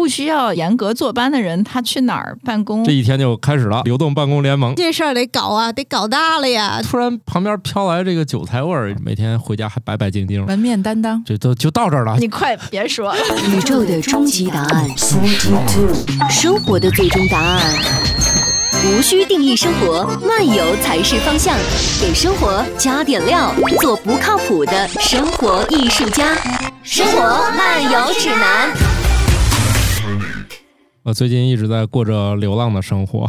不需要严格坐班的人，他去哪儿办公？这一天就开始了，流动办公联盟。这事儿得搞啊，得搞大了呀！突然旁边飘来这个韭菜味儿，每天回家还白白净净。门面担当，这都就到这儿了。你快别说了。宇宙的终极答案，生活的最终答案。无需定义生活，漫游才是方向。给生活加点料，做不靠谱的生活艺术家。生活漫游指南。我最近一直在过着流浪的生活，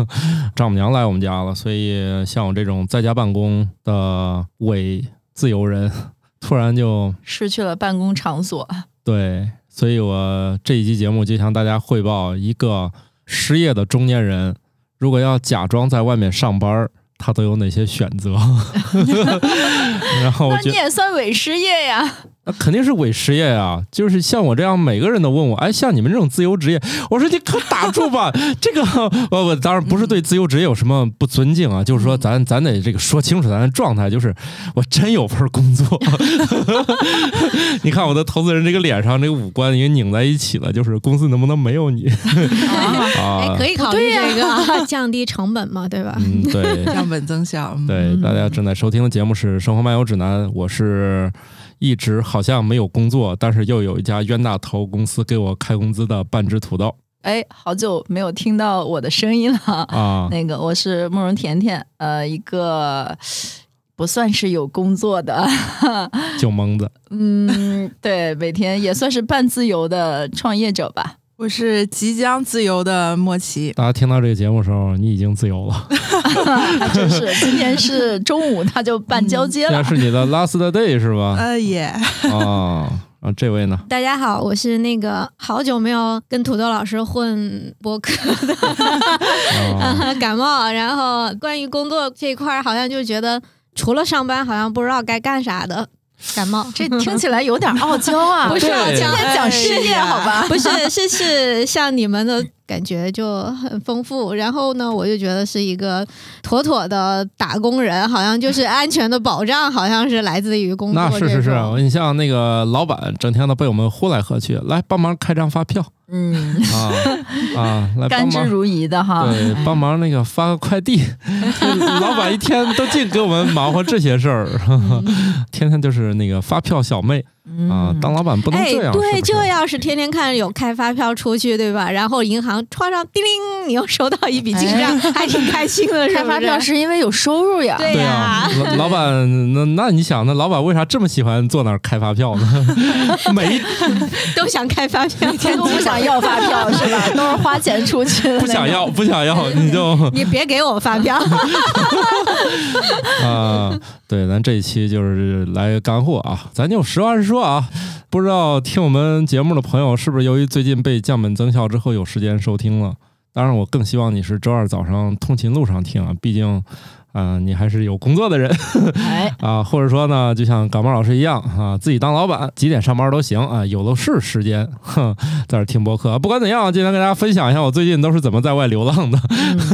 丈母娘来我们家了，所以像我这种在家办公的伪自由人，突然就失去了办公场所。对，所以我这一期节目就向大家汇报一个失业的中年人。如果要假装在外面上班，他都有哪些选择？然后那你也算伪失业呀。那肯定是伪失业啊！就是像我这样，每个人都问我，哎，像你们这种自由职业，我说你可打住吧。这个，我我当然不是对自由职业有什么不尊敬啊，就是说咱咱得这个说清楚咱的状态，就是我真有份工作。你看我的投资人这个脸上这个五官已经拧在一起了，就是公司能不能没有你？啊，可以考虑这个 降低成本嘛，对吧？嗯，对，降本增效。对，大家正在收听的节目是《生活漫游指南》，我是。一直好像没有工作，但是又有一家冤大头公司给我开工资的半只土豆。哎，好久没有听到我的声音了啊！那个我是慕容甜甜，呃，一个不算是有工作的 酒蒙子。嗯，对，每天也算是半自由的创业者吧。我是即将自由的莫奇。大家听到这个节目的时候，你已经自由了。真是，今天是中午，他就办交接了。今天是你的 last day 是吧？呃，也。啊啊，这位呢？大家好，我是那个好久没有跟土豆老师混播客的 感冒。然后关于工作这一块，好像就觉得除了上班，好像不知道该干啥的。感冒，这听起来有点傲娇啊！不是傲娇，讲事业好吧？不是，是是像你们的。感觉就很丰富，然后呢，我就觉得是一个妥妥的打工人，好像就是安全的保障，好像是来自于工作。那是是是，你像那个老板，整天都被我们呼来喝去，来帮忙开张发票，嗯。啊 啊，来甘之如饴的哈，对，帮忙那个发个快递，老板一天都净给我们忙活这些事儿，天天就是那个发票小妹。啊，当老板不能这样。对，这要是天天看有开发票出去，对吧？然后银行窗上叮铃，你又收到一笔进账，还挺开心的。开发票是因为有收入呀。对呀，老板，那那你想，那老板为啥这么喜欢坐那儿开发票呢？每都想开发票，天都不想要发票是吧？都是花钱出去的。不想要，不想要，你就你别给我发票。啊，对，咱这一期就是来干货啊，咱就实话实说。啊，不知道听我们节目的朋友是不是由于最近被降本增效之后有时间收听了？当然，我更希望你是周二早上通勤路上听啊，毕竟，啊，你还是有工作的人，哎，啊，或者说呢，就像感冒老师一样啊，自己当老板，几点上班都行啊，有的是时间，哼，在这听播客。不管怎样，今天跟大家分享一下我最近都是怎么在外流浪的。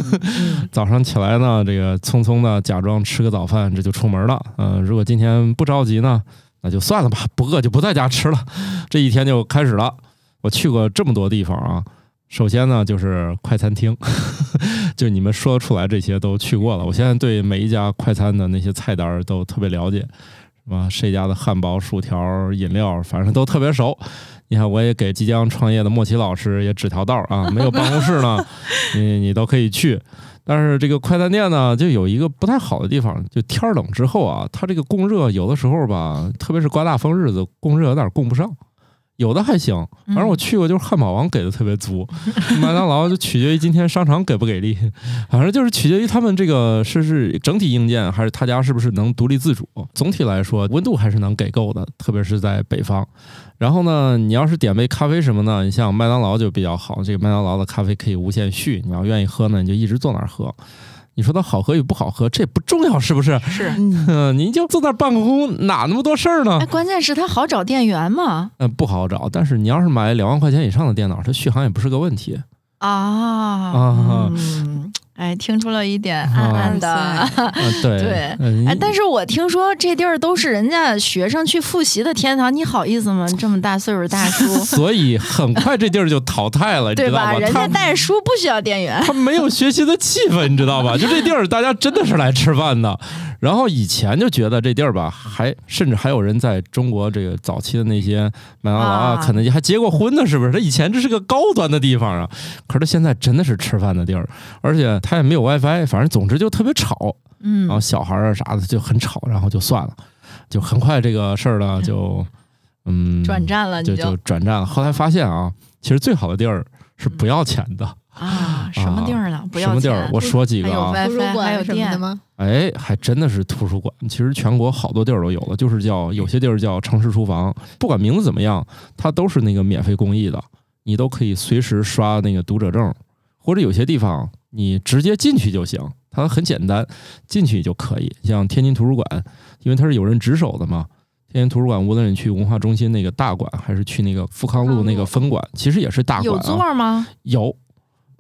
早上起来呢，这个匆匆的假装吃个早饭，这就出门了。嗯，如果今天不着急呢？那就算了吧，不饿就不在家吃了。这一天就开始了。我去过这么多地方啊，首先呢就是快餐厅，就你们说出来这些都去过了。我现在对每一家快餐的那些菜单都特别了解，什么谁家的汉堡、薯条、饮料，反正都特别熟。你看，我也给即将创业的莫奇老师也指条道啊，没有办公室呢，你你都可以去。但是这个快餐店呢，就有一个不太好的地方，就天冷之后啊，它这个供热有的时候吧，特别是刮大风日子，供热有点供不上。有的还行，反正我去过，就是汉堡王给的特别足，麦当劳就取决于今天商场给不给力，反正就是取决于他们这个是是整体硬件还是他家是不是能独立自主。总体来说，温度还是能给够的，特别是在北方。然后呢，你要是点杯咖啡什么的，你像麦当劳就比较好，这个麦当劳的咖啡可以无限续，你要愿意喝呢，你就一直坐那儿喝。你说它好喝与不好喝，这也不重要，是不是？是，嗯，您就坐那办公，哪那么多事儿呢？哎，关键是它好找电源吗？嗯，不好找。但是你要是买两万块钱以上的电脑，它续航也不是个问题啊啊。哎，听出了一点暗暗的。啊，对对嗯哎，但是我听说这地儿都是人家学生去复习的天堂，你好意思吗？这么大岁数大叔，所以很快这地儿就淘汰了，你对吧？知道吧？人家带着书不需要店员。他没有学习的气氛，你知道吧？就这地儿，大家真的是来吃饭的。然后以前就觉得这地儿吧，还甚至还有人在中国这个早期的那些麦当劳啊、啊肯德基还结过婚呢，是不是？他以前这是个高端的地方啊，可是他现在真的是吃饭的地儿，而且他也没有 WiFi，反正总之就特别吵，嗯然后小孩儿啊啥的就很吵，然后就算了，就很快这个事儿呢 就嗯转战了，就就转战了。后来发现啊，其实最好的地儿是不要钱的。啊，什么地儿呢？不要什么地儿？我说几还有个啊，WiFi，图书还有馆什么的店。吗？哎，还真的是图书馆。其实全国好多地儿都有了，就是叫有些地儿叫城市厨房，不管名字怎么样，它都是那个免费公益的，你都可以随时刷那个读者证，或者有些地方你直接进去就行，它很简单，进去就可以。像天津图书馆，因为它是有人值守的嘛。天津图书馆，无论你去文化中心那个大馆，还是去那个富康路那个分馆，其实也是大馆、有啊。座吗？有，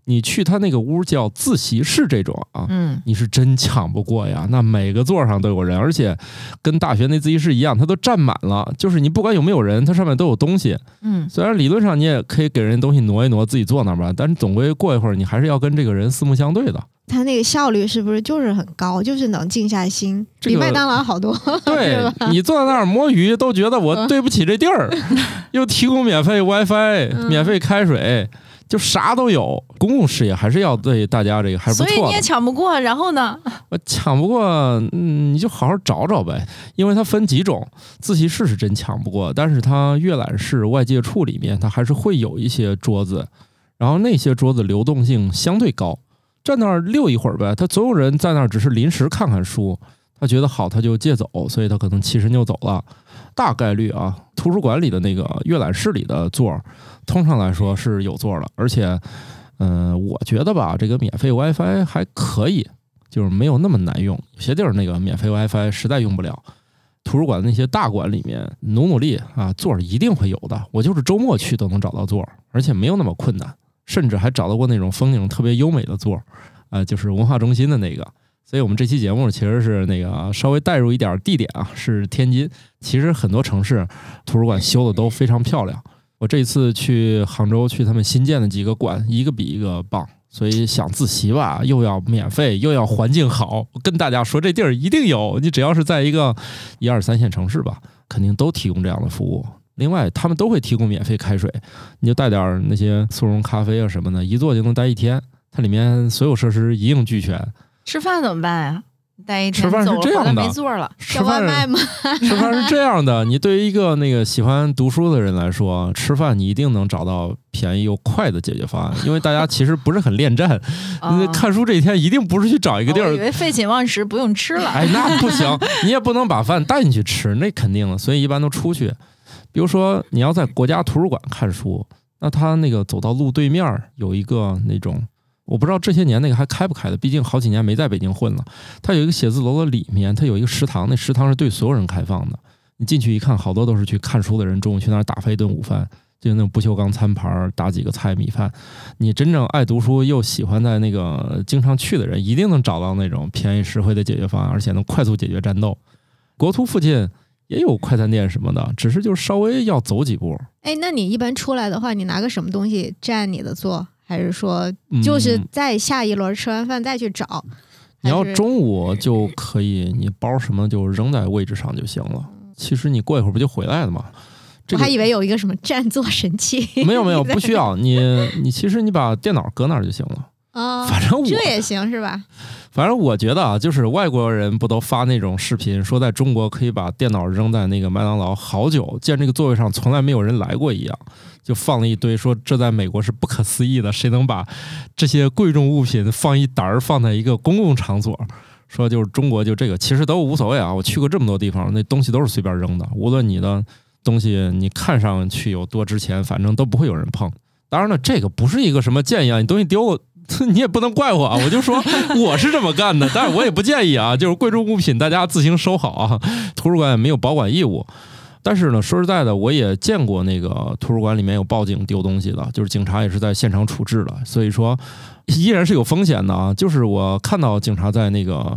你去他那个屋叫自习室这种啊，嗯，你是真抢不过呀！那每个座上都有人，而且跟大学那自习室一样，它都占满了。就是你不管有没有人，它上面都有东西。嗯，虽然理论上你也可以给人东西挪一挪，自己坐那儿吧，但是总归过一会儿你还是要跟这个人四目相对的。它那个效率是不是就是很高，就是能静下心，这个比麦当劳好多。对 你坐在那儿摸鱼，都觉得我对不起这地儿，又提供免费 WiFi、嗯免费开水，就啥都有。公共事业还是要对大家这个还是不错的。所以你也抢不过。然后呢？我抢不过，嗯，你就好好找找呗，因为它分几种，自习室是真抢不过，但是它阅览室、外界处里面，它还是会有一些桌子，然后那些桌子流动性相对高，站那儿溜一会儿呗。他总有人在那儿只是临时看看书，他觉得好他就借走，所以他可能起身就走了。大概率啊，图书馆里的那个阅览室里的座儿，通常来说是有座儿的，而且，嗯、我觉得吧，这个免费 WiFi 还可以。就是没有那么难用。有些地儿那个免费 WiFi 实在用不了。图书馆那些大馆里面努努力啊，座儿一定会有的。我就是周末去都能找到座儿，而且没有那么困难，甚至还找到过那种风景特别优美的座儿，啊，就是文化中心的那个。所以我们这期节目其实是那个稍微带入一点地点啊，是天津。其实很多城市图书馆修的都非常漂亮。我这一次去杭州，去他们新建的几个馆，一个比一个棒。所以想自习吧，又要免费，又要环境好。我跟大家说，这地儿一定有。你只要是在一个一二三线城市吧，肯定都提供这样的服务。另外，他们都会提供免费开水，你就带点那些速溶咖啡啊什么的，一坐就能待一天。它里面所有设施一应俱全。吃饭怎么办呀？待一天吃饭是这样的没座了。外饭卖吗？吃饭是这样的，你对于一个那个喜欢读书的人来说，吃饭你一定能找到便宜又快的解决方案，因为大家其实不是很恋战。看书这一天一定不是去找一个地儿我以为废寝忘食不用吃了。哎，那不行，你也不能把饭带进去吃，那肯定的。所以一般都出去。比如说，你要在国家图书馆看书，那他那个走到路对面儿有一个那种，我不知道这些年那个还开不开的，毕竟好几年没在北京混了。它有一个写字楼的里面，它有一个食堂，那食堂是对所有人开放的。你进去一看，好多都是去看书的人，中午去那儿打发一顿午饭，就那种不锈钢餐盘儿，打几个菜米饭。你真正爱读书又喜欢在那个经常去的人，一定能找到那种便宜实惠的解决方案，而且能快速解决战斗。国图附近也有快餐店什么的，只是就稍微要走几步。哎，那你一般出来的话，你拿个什么东西占你的座？还是说嗯就是在下一轮吃完饭再去找？你要中午就可以，你包什么就扔在位置上就行了。其实你过一会儿不就回来了吗？这个我还以为有一个什么占座神器。没有没有不需 要，你你其实你把电脑搁那儿就行了。啊，反正我这也行是吧？反正我觉得啊，就是外国人不都发那种视频，说在中国可以把电脑扔在那个麦当劳好久，见这个座位上从来没有人来过一样，就放了一堆，说这在美国是不可思议的，谁能把这些贵重物品放一沓儿放在一个公共场所？说就是中国就这个，其实都无所谓啊。我去过这么多地方，那东西都是随便扔的，无论你的东西你看上去有多值钱，反正都不会有人碰。当然了，这个不是一个什么建议啊，你东西丢了。你也不能怪我啊，我就说 我是这么干的，但是我也不建议啊，就是贵重物品大家自行收好啊，图书馆也没有保管义务。但是呢，说实在的，我也见过那个图书馆里面有报警丢东西的，就是警察也是在现场处置的，所以说依然是有风险的啊。就是我看到警察在那个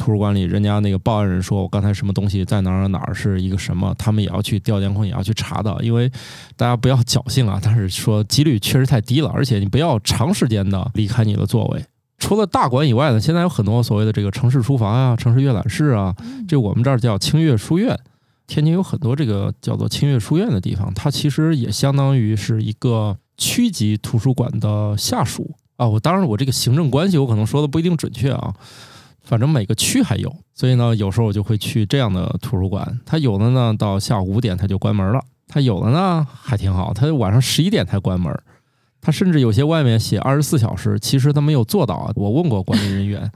图书馆里，人家那个报案人说我刚才什么东西在哪儿哪儿是一个什么，他们也要去调监控，也要去查的，因为大家不要侥幸啊，但是说几率确实太低了，而且你不要长时间的离开你的座位。除了大馆以外呢，现在有很多所谓的这个城市书房啊、城市阅览室啊，这我们这儿叫清阅书院。天津有很多这个叫做清阅书院的地方，它其实也相当于是一个区级图书馆的下属啊。我当然我这个行政关系我可能说的不一定准确啊，反正每个区还有，所以呢，有时候我就会去这样的图书馆。它有的呢到下午五点它就关门了，它有的呢还挺好，它晚上十一点才关门。它甚至有些外面写二十四小时，其实它没有做到啊。我问过管理人员。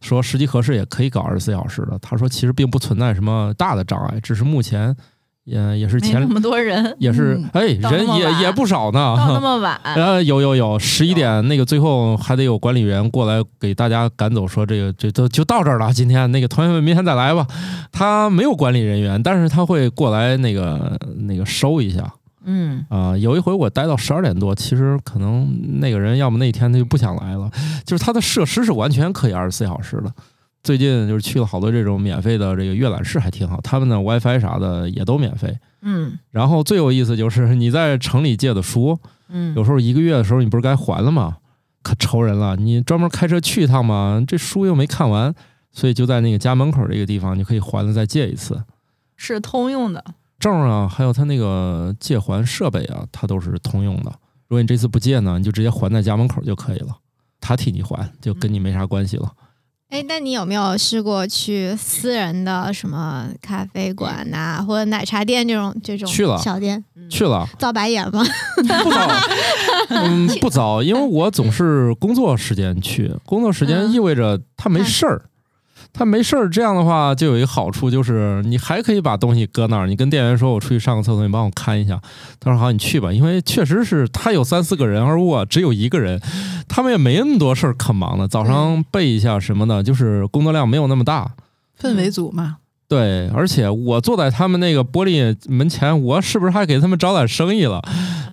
说时机合适也可以搞二十四小时的。他说其实并不存在什么大的障碍，只是目前也也是前那么多人，也是哎人也也不少呢。到那 么晚，呃有有有十一点那个最后还得有管理员过来给大家赶走，说这个这都就到这儿了。今天那个同学们明天再来吧。他没有管理人员，但是他会过来那个那个收一下。嗯啊，有一回我待到十二点多，其实可能那个人要么那天他就不想来了，就是他的设施是完全可以二十四小时的。最近就是去了好多这种免费的这个阅览室，还挺好，他们的 WiFi 啥的也都免费。嗯，然后最有意思就是你在城里借的书，嗯，有时候一个月的时候你不是该还了吗？可愁人了，你专门开车去一趟嘛，这书又没看完，所以就在那个家门口这个地方，你可以还了再借一次，是通用的。证啊，还有他那个借还设备啊，它都是通用的。如果你这次不借呢，你就直接还在家门口就可以了，他替你还，就跟你没啥关系了。哎，那你有没有试过去私人的什么咖啡馆呐，或者奶茶店这种这种去了小店？去了，遭白眼吗？不遭，嗯，不遭，因为我总是工作时间去，工作时间意味着他没事儿。他没事儿，这样的话就有一个好处，就是你还可以把东西搁那儿。你跟店员说：“我出去上个厕所，你帮我看一下。”他说：“好，你去吧。”因为确实是他有三四个人，而我只有一个人，他们也没那么多事儿可忙的。早上背一下什么的，就是工作量没有那么大。氛围组嘛，对，而且我坐在他们那个玻璃门前，我是不是还给他们找点生意了？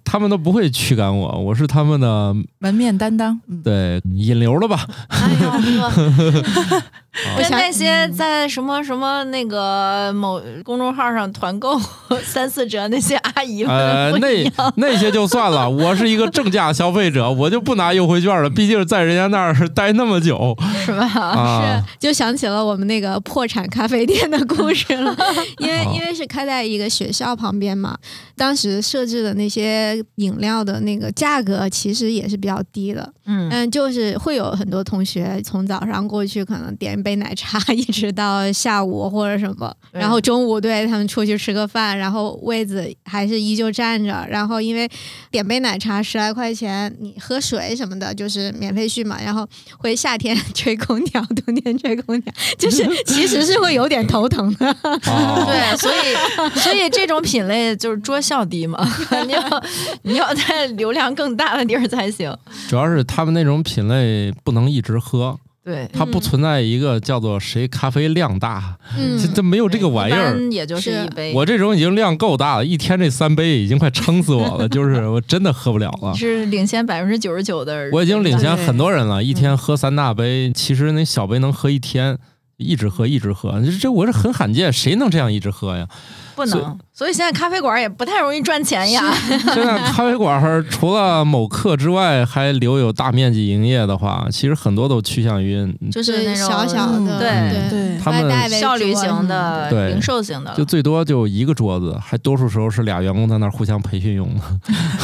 他们都不会驱赶我，我是他们的门面担当。嗯，对引流了吧？哎呦，啊跟那些在什么什么那个某公众号上团购 三四折那些阿姨呃，那，那些就算了，我是一个正价消费者，我就不拿优惠券了。毕竟在人家那儿 待那么久是吧？啊，就想起了我们那个破产咖啡店的故事了，因为哦因为是开在一个学校旁边嘛，当时设置的那些饮料的那个价格其实也是比较低的，嗯。嗯，就是会有很多同学从早上过去，可能点一杯奶茶，一直到下午或者什么，然后中午对他们出去吃个饭，然后位子还是依旧站着，然后因为点杯奶茶十来块钱，你喝水什么的就是免费续嘛，然后会夏天 吹空调，冬天吹空调，就是其实是会有点头疼的。哦对，所以所以这种品类就是桌效低嘛，你要你要在流量更大的地儿才行。主要是他们那种品类不能一直喝，对，它不存在一个叫做谁咖啡量大，嗯这这没有这个玩意一儿。般也就是是一杯。我这种已经量够大了，一天这三杯已经快撑死我了，就是我真的喝不了了。是领先百分之九十九的人，我已经领先很多人了，一嗯天喝三大杯，其实那小杯能喝一天，一直喝一直喝，这这我是很罕见，谁能这样一直喝呀？不能，所以现在咖啡馆也不太容易赚钱呀。现在咖啡馆除了某客之外，还留有大面积营业的话，其实很多都趋向于就是那种小小的，对对。对他们外带效率型的、对。零售型的，就最多就一个桌子，还多数时候是俩员工在那儿互相培训用。的。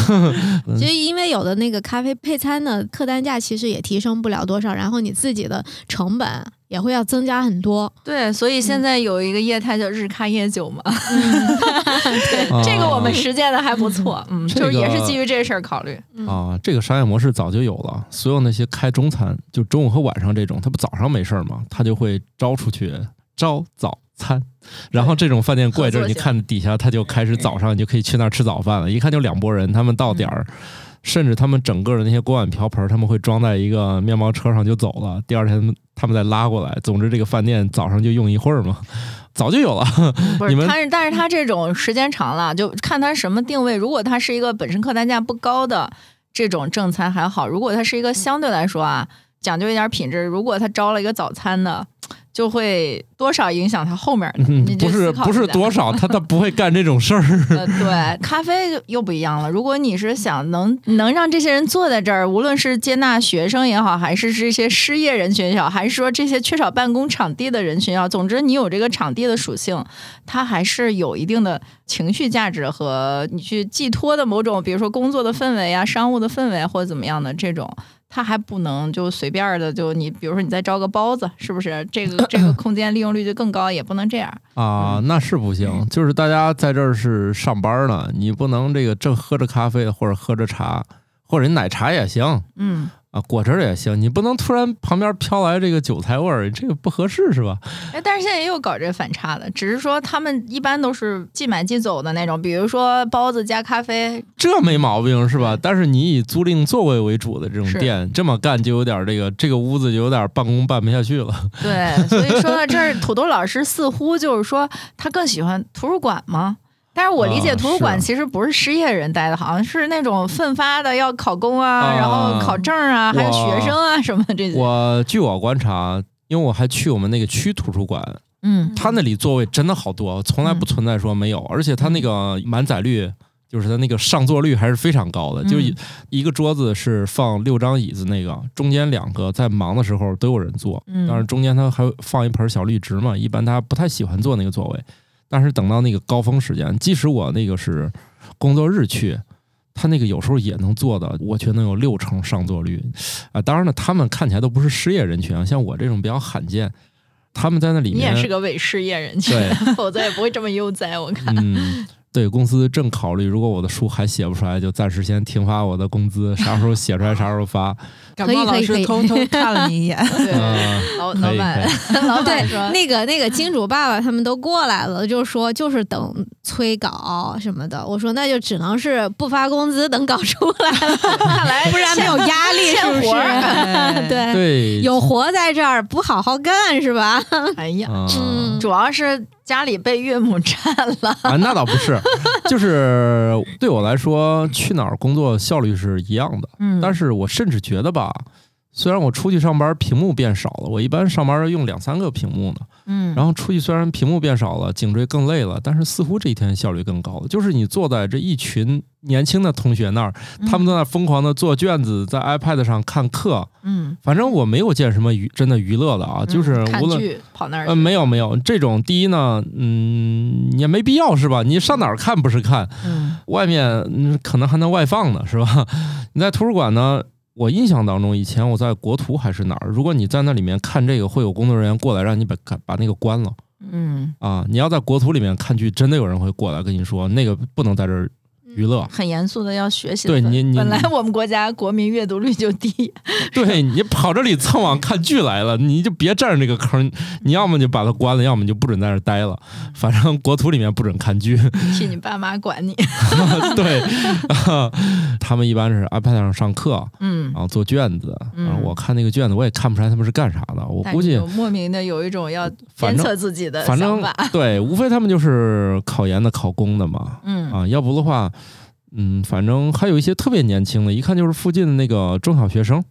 其实因为有的那个咖啡配餐的客单价其实也提升不了多少，然后你自己的成本也会要增加很多。对，所以现在有一个业态叫日咖夜酒嘛，对这个我们实践的还不错，嗯，这就是也是基于这事儿考虑。啊，这个商业模式早就有了。所有那些开中餐，就中午和晚上这种，他不早上没事儿吗？他就会招出去招早餐，然后这种饭店过一阵儿，你看底下他就开始早上你就可以去那儿吃早饭了。一看就两拨人，他们到点儿。甚至他们整个的那些锅碗瓢盆儿，他们会装在一个面包车上就走了。第二天他们再拉过来。总之，这个饭店早上就用一会儿嘛。早就有了。不是他是，但是他这种时间长了，就看他什么定位。如果他是一个本身客单价不高的这种正餐还好，如果他是一个相对来说啊讲究一点品质，如果他招了一个早餐的，就会多少影响他后面的。不是不是多少，他他不会干这种事儿。呃，对，咖啡又不一样了。如果你是想能能让这些人坐在这儿，无论是接纳学生也好，还是这些失业人群也好，还是说这些缺少办公场地的人群也好，总之你有这个场地的属性，它还是有一定的情绪价值和你去寄托的某种，比如说工作的氛围啊、商务的氛围或者怎么样的这种。它还不能就随便的就你，比如说你再招个包子，是不是这个 这个空间利用率就更高？也不能这样。啊，那是不行。就是大家在这儿是上班呢，你不能这个正喝着咖啡或者喝着茶，或者你奶茶也行嗯，啊，果汁儿也行，你不能突然旁边飘来这个韭菜味儿，这个不合适是吧？哎，但是现在也有搞这反差的，只是说他们一般都是即买即走的那种，比如说包子加咖啡，这没毛病是吧？但是你以租赁座位为主的这种店，这么干就有点这个这个屋子就有点办公办不下去了。对，所以说到这儿，土豆老师似乎就是说他更喜欢图书馆吗？但是我理解啊图书馆其实不是失业人待的，好像是那种奋发的要考公啊，啊。然后考证啊，还有学生啊什么这些。我据我观察，因为我还去我们那个区图书馆，嗯。他那里座位真的好多，从来不存在说没有，而且他那个满载率。就是他那个上座率还是非常高的，嗯。就一一个桌子是放六张椅子，那个中间两个在忙的时候都有人坐，嗯。当然中间他还放一盆小绿植嘛，一般他不太喜欢坐那个座位，但是等到那个高峰时间，即使我那个是工作日去，他那个有时候也能做的，我觉得能有六成上座率啊。当然了，他们看起来都不是失业人群啊，像我这种比较罕见，他们在那里面你也是个伪失业人群对，否则也不会这么悠哉。我看，嗯，对公司正考虑，如果我的书还写不出来，就暂时先停发我的工资，啥时候写出来啥时候发。感冒老可以可以师偷偷看了你一眼，对，嗯，老老板 老板对说，那个那个金主爸爸他们都过来了，就说就是等催稿什么的。我说那就只能是不发工资，等稿出来了，看来不然没有压力，是不是对，对，有活在这儿，不好好干是吧？哎呀，嗯主要是家里被岳母占了。啊，那倒不是，就是对我来说，去哪儿工作效率是一样的。嗯但是我甚至觉得吧，虽然我出去上班屏幕变少了，我一般上班用两三个屏幕呢。嗯然后出去虽然屏幕变少了，颈椎更累了，但是似乎这一天效率更高了。就是你坐在这一群年轻的同学那儿，他们在那疯狂的做卷子，在 iPad 上看课。嗯，反正我没有见什么娱真的娱乐的啊，就是无论剧跑那儿嗯，呃，没有没有这种。第一呢，嗯，也没必要是吧？你上哪儿看不是看？嗯外面嗯可能还能外放呢，是吧？你在图书馆呢，我印象当中，以前我在国图还是哪儿，如果你在那里面看这个，会有工作人员过来让你把把那个关了嗯，啊。你要在国图里面看剧，真的有人会过来跟你说，那个不能在这儿娱乐。很严肃的要学习。对你你本来我们国家国民阅读率就低，对你跑这里蹭网看剧来了，你就别占着这个坑，你要么就把它关了，要么你就不准在这待了。反正国土里面不准看剧。替你爸妈管你。对，他们一般是 iPad 上上课，嗯然，后做卷子。嗯我看那个卷子，我也看不出来他们是干啥的。我估计莫名的有一种要监测自己的反正。对，无非他们就是考研的、考公的嘛。嗯啊，要不的话，嗯，反正还有一些特别年轻的，一看就是附近的那个中小学生，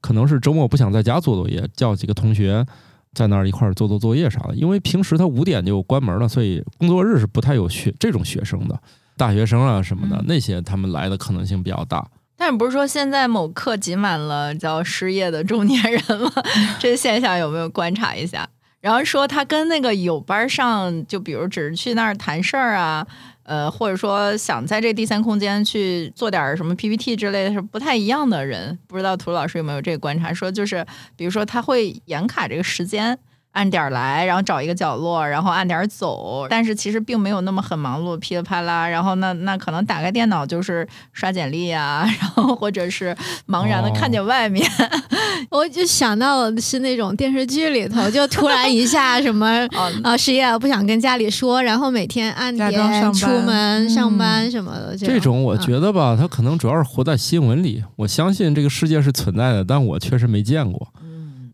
可能是周末不想在家做作业，叫几个同学在那儿一块儿做做作业啥的。因为平时他五点就关门了，所以工作日是不太有学这种学生的。大学生啊什么的，嗯那些他们来的可能性比较大。但是不是说现在某课挤满了叫失业的中年人吗？这现象有没有观察一下？然后说他跟那个有班上，就比如只是去那儿谈事儿啊，呃，或者说想在这第三空间去做点什么 PPT 之类的，是不太一样的人。不知道涂老师有没有这个观察？说就是，比如说他会延卡这个时间。按点儿来，然后找一个角落，然后按点儿走。但是其实并没有那么很忙碌，噼里啪啦。然后那那可能打开电脑就是刷简历啊，然后或者是茫然的看见外面。我就想到的是那种电视剧里头，就突然一下什么 哦，啊失业了不想跟家里说，然后每天按点出门嗯上班什么的。这种我觉得吧，他可能主要是活在新闻里。我相信这个世界是存在的，但我确实没见过。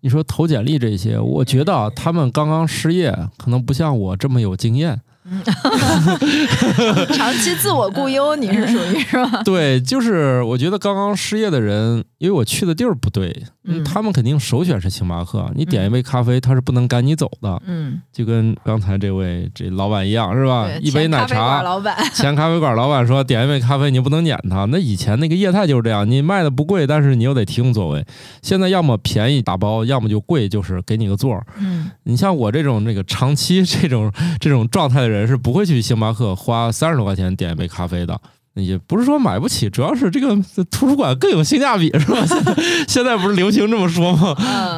你说投简历这些，我觉得啊他们刚刚失业，可能不像我这么有经验。长期自我雇佣，你是属于是吧？对，就是我觉得刚刚失业的人，因为我去的地儿不对，嗯他们肯定首选是星巴克。你点一杯咖啡，他是不能赶你走的，嗯，就跟刚才这位这老板一样，是吧？对一杯奶前咖啡馆茶，老板，前咖啡馆老板说点一杯咖啡，你不能撵他。那以前那个业态就是这样，你卖的不贵，但是你又得提供座位。现在要么便宜打包，要么就贵，就是给你个座儿。嗯你像我这种这个长期这种这种状态的人，是不会去星巴克花三十多块钱点一杯咖啡的。也不是说买不起，主要是这个图书馆更有性价比，是吧？现 在现在不是流行这么说吗？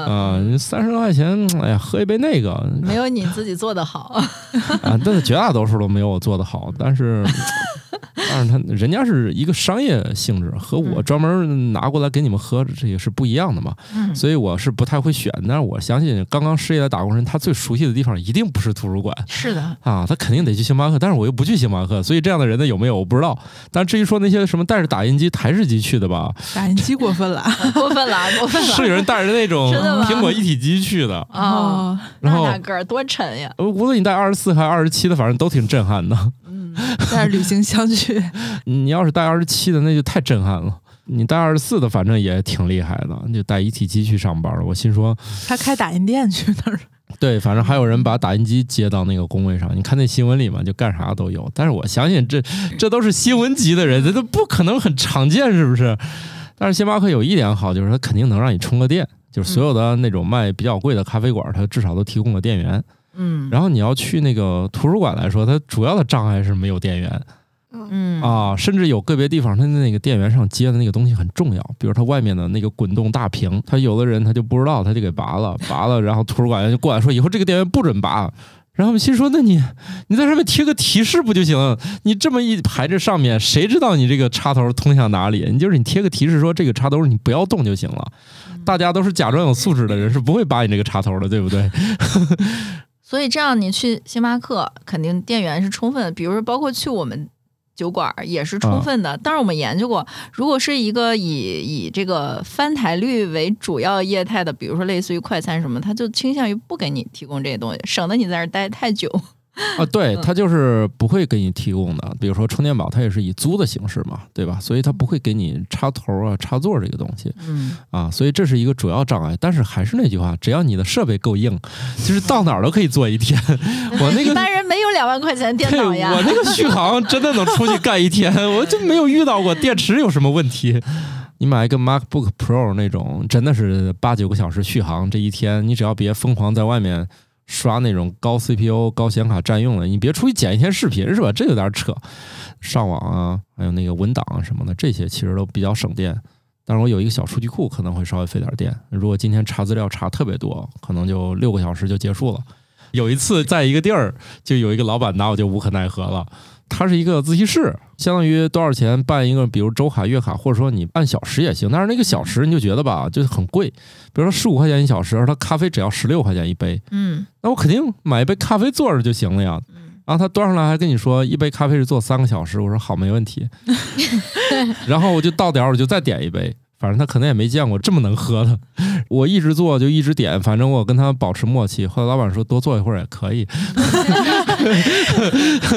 嗯，啊，三十多块钱，哎呀，喝一杯那个没有你自己做的好。啊，但是绝大多数都没有我做的好。但是，但是他人家是一个商业性质，和我专门拿过来给你们喝，这也是不一样的嘛。嗯所以我是不太会选，但是我相信刚刚失业的打工人，他最熟悉的地方一定不是图书馆是的，啊，他肯定得去星巴克，但是我又不去星巴克，所以这样的人呢有没有我不知道。但至于说那些什么带着打印机、台式机去的吧，打印机过分了。过分了，过分了。是有人带着那种苹果一体机去的，哦，然后那大个儿多沉呀！呃无论你带二十四还是二十七的，反正都挺震撼的。嗯，带着旅行箱去，你要是带二十七的，那就太震撼了。你带二十四的，反正也挺厉害的，你就带一体机去上班了。我心说，他开打印店去那儿。对，反正还有人把打印机接到那个工位上，你看那新闻里嘛，就干啥都有。但是我相信这这都是新闻级的人，这都不可能很常见，是不是？但是星巴克有一点好，就是它肯定能让你充个电，就是所有的那种卖比较贵的咖啡馆，它至少都提供了电源。嗯，然后你要去那个图书馆来说，它主要的障碍是没有电源。嗯啊，甚至有个别地方，它那个电源上接的那个东西很重要，比如它外面的那个滚动大屏，他有的人他就不知道，他就给拔了，拔了，然后图书馆员就过来说，以后这个电源不准拔。然后我们心说，那你你在上面贴个提示不就行了？你这么一排着上面，谁知道你这个插头通向哪里？你就是你贴个提示说这个插头你不要动就行了。大家都是假装有素质的人，是不会拔你这个插头的，对不对？所以这样你去星巴克，肯定店员是充分的，比如说包括去我们酒馆也是充分的。当然我们研究过，如果是一个以以这个翻台率为主要业态的，比如说类似于快餐什么，他就倾向于不给你提供这些东西，省得你在那儿待太久。啊，对，嗯它就是不会给你提供的。比如说充电宝，它也是以租的形式嘛，对吧？所以它不会给你插头啊、插座这个东西嗯，啊，所以这是一个主要障碍。但是还是那句话，只要你的设备够硬，就是到哪儿都可以坐一天。我那个一个。般人没有两万块钱电对脑呀。我那个续航真的能出去干一天，我就没有遇到过电池有什么问题。你买一个 MacBook Pro 那种，真的是八九个小时续航，这一天你只要别疯狂在外面刷那种高 CPU、高显卡占用的，你别出去剪一天视频是吧？这有点扯。上网啊，还有那个文档啊什么的，这些其实都比较省电。但是我有一个小数据库，可能会稍微费点电。如果今天查资料查特别多，可能就六个小时就结束了。有一次在一个地儿，就有一个老板拿我就无可奈何了。它是一个自习室，相当于多少钱办一个，比如周卡、月卡，或者说你按小时也行。但是那个小时你就觉得吧，就是很贵。比如说十五块钱一小时，它咖啡只要十六块钱一杯，嗯那我肯定买一杯咖啡坐着就行了呀。嗯然后他端上来还跟你说一杯咖啡是做三个小时，我说好没问题。然后我就到点儿我就再点一杯，反正他可能也没见过这么能喝的。我一直做就一直点，反正我跟他保持默契。后来老板说多坐一会儿也可以，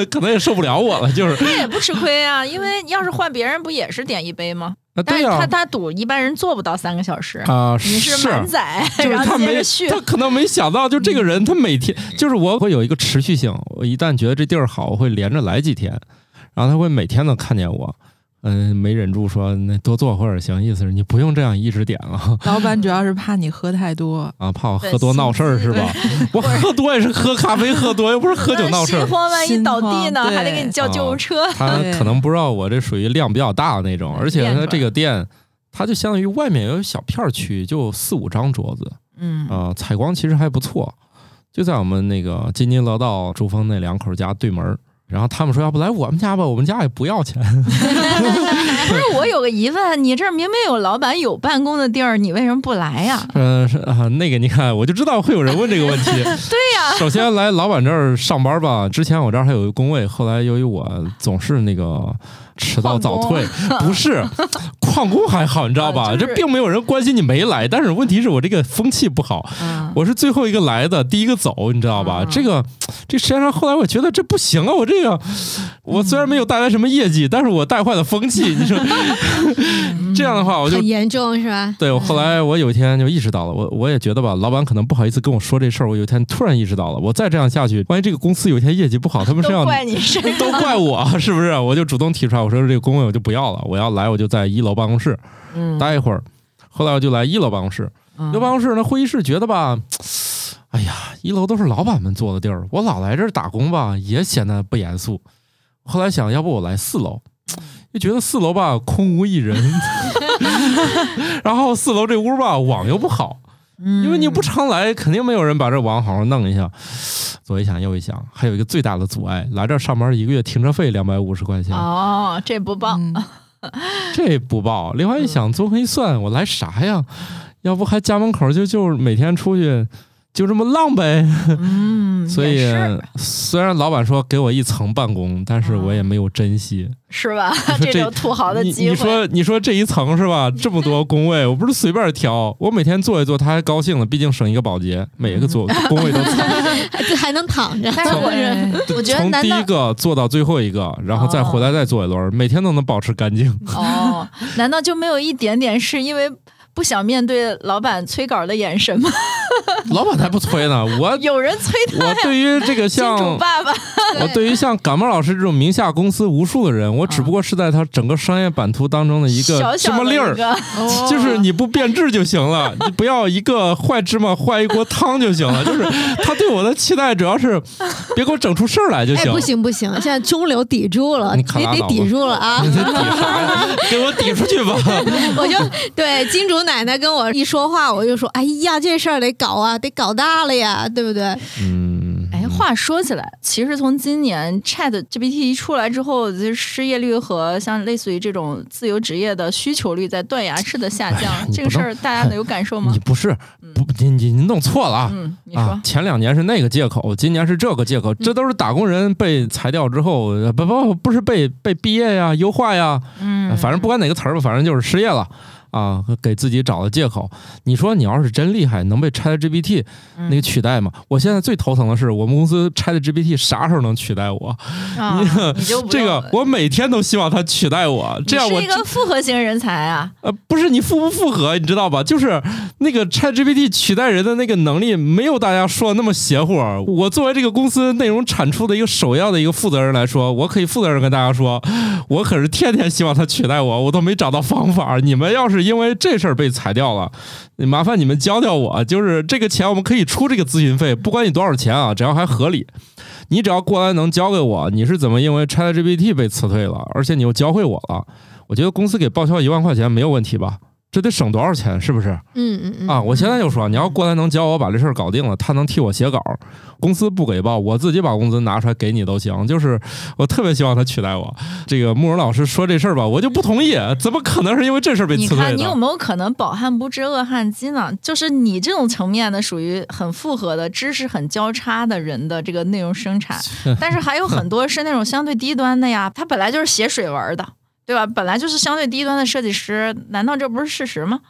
可能也受不了我了，就是他也不吃亏啊，因为要是换别人，不也是点一杯吗？啊，但是对呀、他他赌一般人做不到三个小时，啊，你是满载，他没。他可能没想到，就这个人他每天就是我会有一个持续性，我一旦觉得这地儿好，我会连着来几天，然后他会每天都看见我。嗯，没忍住说那多坐会儿行，意思是你不用这样一直点了 老板主要是怕你喝太多，啊，怕我喝多闹事儿是吧？我喝多也是喝咖啡喝多，又不是喝酒闹事儿。心慌，万一倒地呢，还得给你叫救护车。他可能不知道我这属于量比较大的那种，而且他这个店，它就相当于外面有小片儿区，就四五张桌子，嗯啊、采光其实还不错，就在我们那个津津乐道珠峰那两口家对门儿。然后他们说要不来我们家吧，我们家也不要钱。不 是，我有个疑问，你这儿明明有老板有办公的地儿，你为什么不来呀？嗯、是啊，那个你看，我就知道会有人问这个问题。对呀，首先来老板这儿上班吧，之前我这儿还有一个工位，后来由于我总是那个迟到早退，不是旷旷工还好，你知道吧？啊就是这并没有人关心你没来，但是问题是我这个风气不好，嗯，我是最后一个来的，第一个走，你知道吧？嗯这个这实际上后来我觉得这不行啊，我这个我虽然没有带来什么业绩，但是我带坏了风气，你说 这样的话我就很严重是吧？对，我后来我有一天就意识到了，我我也觉得吧，老板可能不好意思跟我说这事儿。我有一天突然意识到了，我再这样下去，万一这个公司有一天业绩不好，他们是要 怪你。都怪我，是不是？我就主动提出来，我说这个工位我就不要了，我要来我就在一楼办公室嗯，待一会儿。后来我就来一楼办公室，嗯一楼办公室那，会议室觉得吧，哎呀，一楼都是老板们坐的地儿，我老来这儿打工吧，也显得不严肃。后来想，要不我来四楼，又觉得四楼吧空无一人，然后四楼这屋吧网又不好，嗯因为你不常来，肯定没有人把这网好好弄一下。左一想右一想，还有一个最大的阻碍，来这儿上班一个月停车费两百五十块钱，哦，这不报，嗯 这不报。另外一嗯想，综合一算，我来啥呀？要不还家门口就就每天出去就这么浪呗。嗯，所以虽然老板说给我一层办公，但是我也没有珍惜。是吧？这这种土豪的机会，你说你说这一层是吧？这么多工位，我不是随便挑，我每天坐一坐，他还高兴了，毕竟省一个保洁，每一个座工位都踩。这 还能躺着，但是我对我觉得从第一个做到最后一个，然后再回来再做一轮，每天都能保持干净。哦，难道就没有一点点是因为不想面对老板催稿的眼神吗？老板才不催呢，我有人催他我对于这个金像主爸爸，我对于像感冒老师这种名下公司无数的人，我只不过是在他整个商业版图当中的一个芝小小的麻粒儿就是你不变质就行了，你不要一个坏芝麻坏一锅汤就行了。就是他对我的期待主要是别给我整出事儿来就哎，行。不行不行，现在中流砥住了，你得得抵住了啊！你得抵啥呀？给我抵出去吧！我就对金主奶奶跟我一说话，我就说：“哎呀，这事儿得搞啊，得搞大了呀，对不对嗯，哎，话说起来，其实从今年 Chat GPT 一出来之后，就是失业率和像类似于这种自由职业的需求率在断崖式的下降。哎这个事儿大家能有感受吗你？不是不你你你弄错了啊！嗯，你说，啊，前两年是那个借口，今年是这个借口，这都是打工人被裁掉之后，呃不不不是被被毕业呀、优化呀，嗯，反正不管哪个词儿吧，反正就是失业了啊，给自己找的借口。你说你要是真厉害，能被 Chat GPT 嗯那个取代吗？我现在最头疼的是，我们公司 Chat GPT 啥时候能取代我？啊你这个我每天都希望它取代我，这样我是一个复合型人才啊。呃，不是你复不复合，你知道吧？就是那个 ChatGPT 取代人的那个能力，没有大家说的那么邪乎。我作为这个公司内容产出的一个首要的一个负责人来说，我可以负责任跟大家说，我可是天天希望他取代我，我都没找到方法。你们要是因为这事儿被裁掉了，麻烦你们教教我，就是这个钱我们可以出这个咨询费，不管你多少钱啊，只要还合理。你只要过来能教给我，你是怎么因为 ChatGPT 被辞退了，而且你又教会我了，我觉得公司给报销一万块钱没有问题吧？这得省多少钱？是不是？？”嗯嗯嗯啊，我现在就说，你要过来能教我把这事儿搞定了，他能替我写稿，公司不给报，我自己把工资拿出来给你都行。就是我特别希望他取代我。这个慕容老师说这事儿吧，我就不同意，怎么可能是因为这事儿被你看，辞退的？你有没有可能饱汉不知饿汉饥呢？就是你这种层面的，属于很复合的知识很交叉的人的这个内容生产，但是还有很多是那种相对低端的呀，他本来就是写水文的，对吧？本来就是相对低端的设计师，难道这不是事实吗？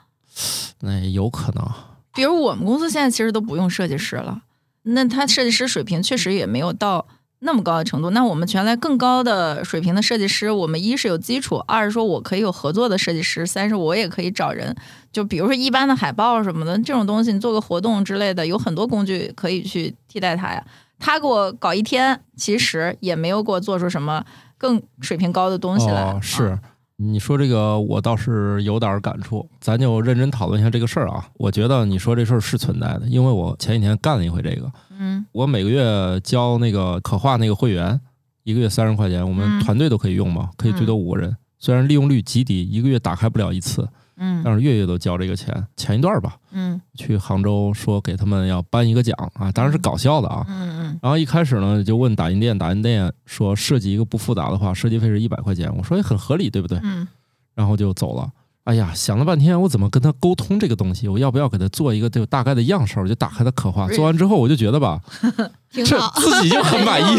那有可能。比如我们公司现在其实都不用设计师了，那他设计师水平确实也没有到那么高的程度。那我们原来更高的水平的设计师，我们一是有基础，二是说我可以有合作的设计师，三是我也可以找人。就比如说一般的海报什么的这种东西，你做个活动之类的，有很多工具可以去替代它呀。他给我搞一天，其实也没有给我做出什么更水平高的东西来。哦，是嗯。你说这个，我倒是有点感触。咱就认真讨论一下这个事儿啊。我觉得你说这事儿是存在的，因为我前几天干了一回这个。嗯我每个月交那个可画那个会员，一个月三十块钱，我们嗯团队都可以用嘛，可以最多五个人。虽然利用率极低，一个月打开不了一次，嗯但是月月都交这个钱。前一段吧，嗯去杭州说给他们要颁一个奖啊，当然是搞笑的啊。嗯嗯然后一开始呢，就问打印店，打印店说设计一个不复杂的话，设计费是一百块钱。我说也很合理，对不对？嗯然后就走了。哎呀，想了半天，我怎么跟他沟通这个东西？我要不要给他做一个就大概的样式？我就打开他刻画，做完之后，我就觉得吧，这挺好。自己就很满意，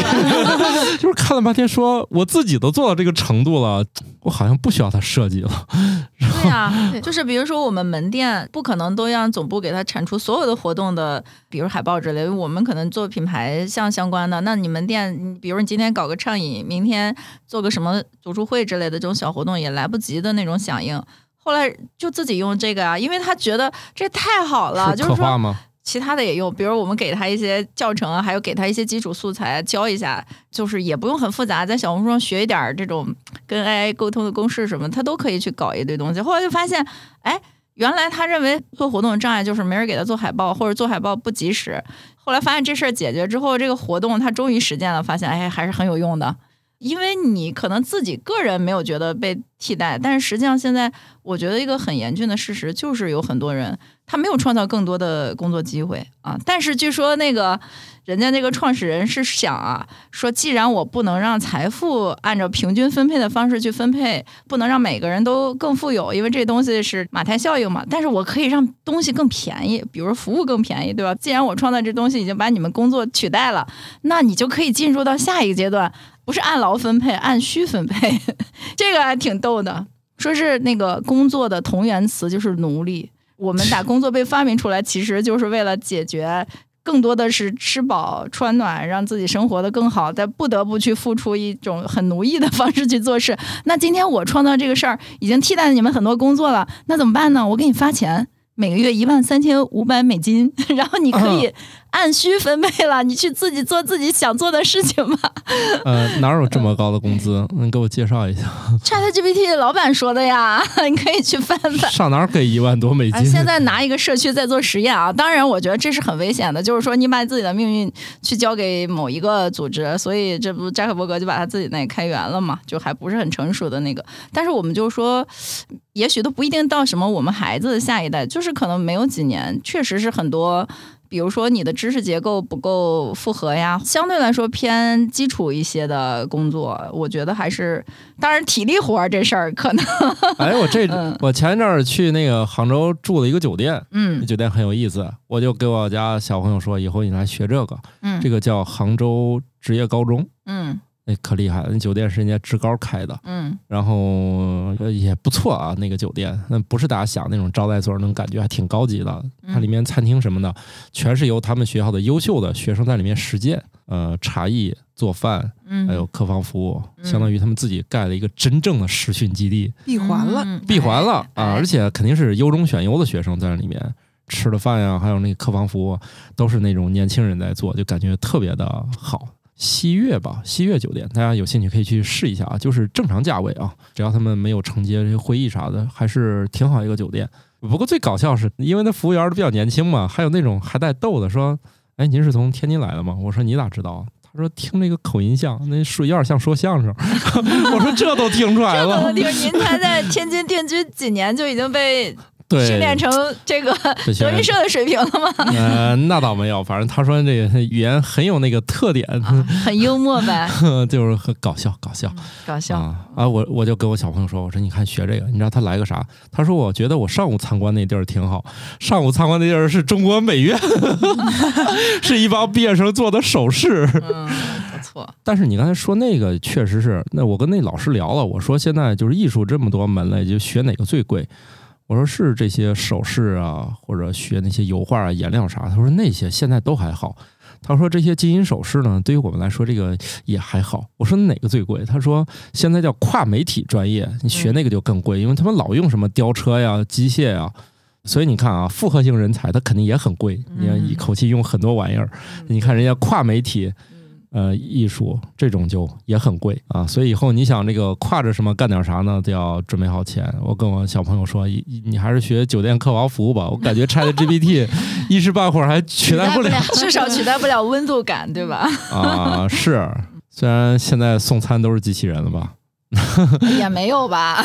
就是看了半天说，我自己都做到这个程度了，我好像不需要他设计了。对呀、对就是比如说我们门店不可能都让总部给他产出所有的活动的，比如海报之类的，我们可能做品牌相相关的。那你们店，比如你今天搞个畅饮，明天做个什么读书会之类的这种小活动，也来不及的那种响应。后来就自己用这个啊，因为他觉得这太好了，是就是说可画吗？其他的也用，比如我们给他一些教程啊，还有给他一些基础素材教一下，就是也不用很复杂，在小红书上学一点这种跟 AI 沟通的公式什么，他都可以去搞一堆东西。后来就发现，哎，原来他认为做活动的障碍就是没人给他做海报，或者做海报不及时。后来发现这事儿解决之后，这个活动他终于实践了，发现哎还是很有用的。因为你可能自己个人没有觉得被替代，但是实际上现在我觉得一个很严峻的事实就是有很多人他没有创造更多的工作机会啊。但是据说那个人家那个创始人是想啊，说既然我不能让财富按照平均分配的方式去分配，不能让每个人都更富有，因为这东西是马太效应嘛。但是我可以让东西更便宜，比如服务更便宜，对吧？既然我创造这东西已经把你们工作取代了，那你就可以进入到下一个阶段。不是按劳分配，按需分配，这个还挺逗的。说是那个工作的同源词就是奴隶。我们打工作被发明出来，其实就是为了解决更多的是吃饱穿暖，让自己生活的更好，但不得不去付出一种很奴役的方式去做事。那今天我创造这个事儿，已经替代了你们很多工作了，那怎么办呢？我给你发钱。每个月一万三千五百美金，然后你可以按需分配了，你去自己做自己想做的事情吧。呃，哪有这么高的工资？你给我介绍一下，ChatGPT 老板说的呀，你可以去翻翻。上哪儿给一万多美啊，金？现在拿一个社区在做实验啊，当然我觉得这是很危险的，就是说你把自己的命运去交给某一个组织，所以这不扎克伯格就把他自己那开源了嘛，就还不是很成熟的那个。但是我们就说，也许都不一定到什么我们孩子的下一代，就是可能没有几年，确实是很多。比如说你的知识结构不够复合呀，相对来说偏基础一些的工作，我觉得还是，当然体力活儿这事儿可能，哎，我这嗯。我前一阵儿去那个杭州住了一个酒店，嗯。那酒店很有意思，我就给我家小朋友说，以后你来学这个，嗯，这个叫杭州职业高中，嗯那可厉害了，那酒店是人家职高开的，嗯然后呃也不错啊，那个酒店，那不是大家想那种招待所那种感觉，还挺高级的。它里面餐厅什么的，全是由他们学校的优秀的学生在里面实践，呃，茶艺、做饭，嗯，还有客房服务，嗯相当于他们自己盖了一个真正的实训基地，闭环了，嗯闭环了哎啊！而且肯定是优中选优的学生在那里面。吃的饭呀，还有那个客房服务，都是那种年轻人在做，就感觉特别的好。西悦吧，西悦酒店，大家有兴趣可以去试一下啊，就是正常价位啊，只要他们没有承接这些会议啥的，还是挺好一个酒店。不过最搞笑是因为那服务员都比较年轻嘛，还有那种还带逗的，说：“哎，您是从天津来的吗？”我说：“你咋知道？”他说：“听那个口音像，那说有点像说相声。”我说：“这都听出来了。这个地方，您才在天津定居几年，就已经被”对，训练成这个德云社的水平了吗？呃，那倒没有，反正他说这个语言很有那个特点，啊，很幽默呗，就是很搞笑，搞笑搞笑。啊啊！我我就跟我小朋友说，我说你看学这个，你知道他来个啥？他说我觉得我上午参观那地儿挺好，上午参观那地儿是中国美院，是一帮毕业生做的首饰。嗯，不错。但是你刚才说那个确实是，那我跟那老师聊了，我说现在就是艺术这么多门类，就学哪个最贵？我说是这些首饰啊，或者学那些油画啊、颜料啥。他说那些现在都还好。他说这些金银首饰呢，对于我们来说这个也还好。我说哪个最贵？他说现在叫跨媒体专业，你学那个就更贵，因为他们老用什么吊车呀、机械呀。所以你看啊，复合型人才他肯定也很贵，你要一口气用很多玩意儿。你看人家跨媒体，呃，艺术这种就也很贵啊，所以以后你想这个挎着什么干点啥呢，都要准备好钱。我跟我小朋友说，一一你还是学酒店客房服务吧，我感觉 Chat GPT 一时半会儿还取代不了至少取代不了温度感，对吧？啊。是，虽然现在送餐都是机器人了吧，也没有吧，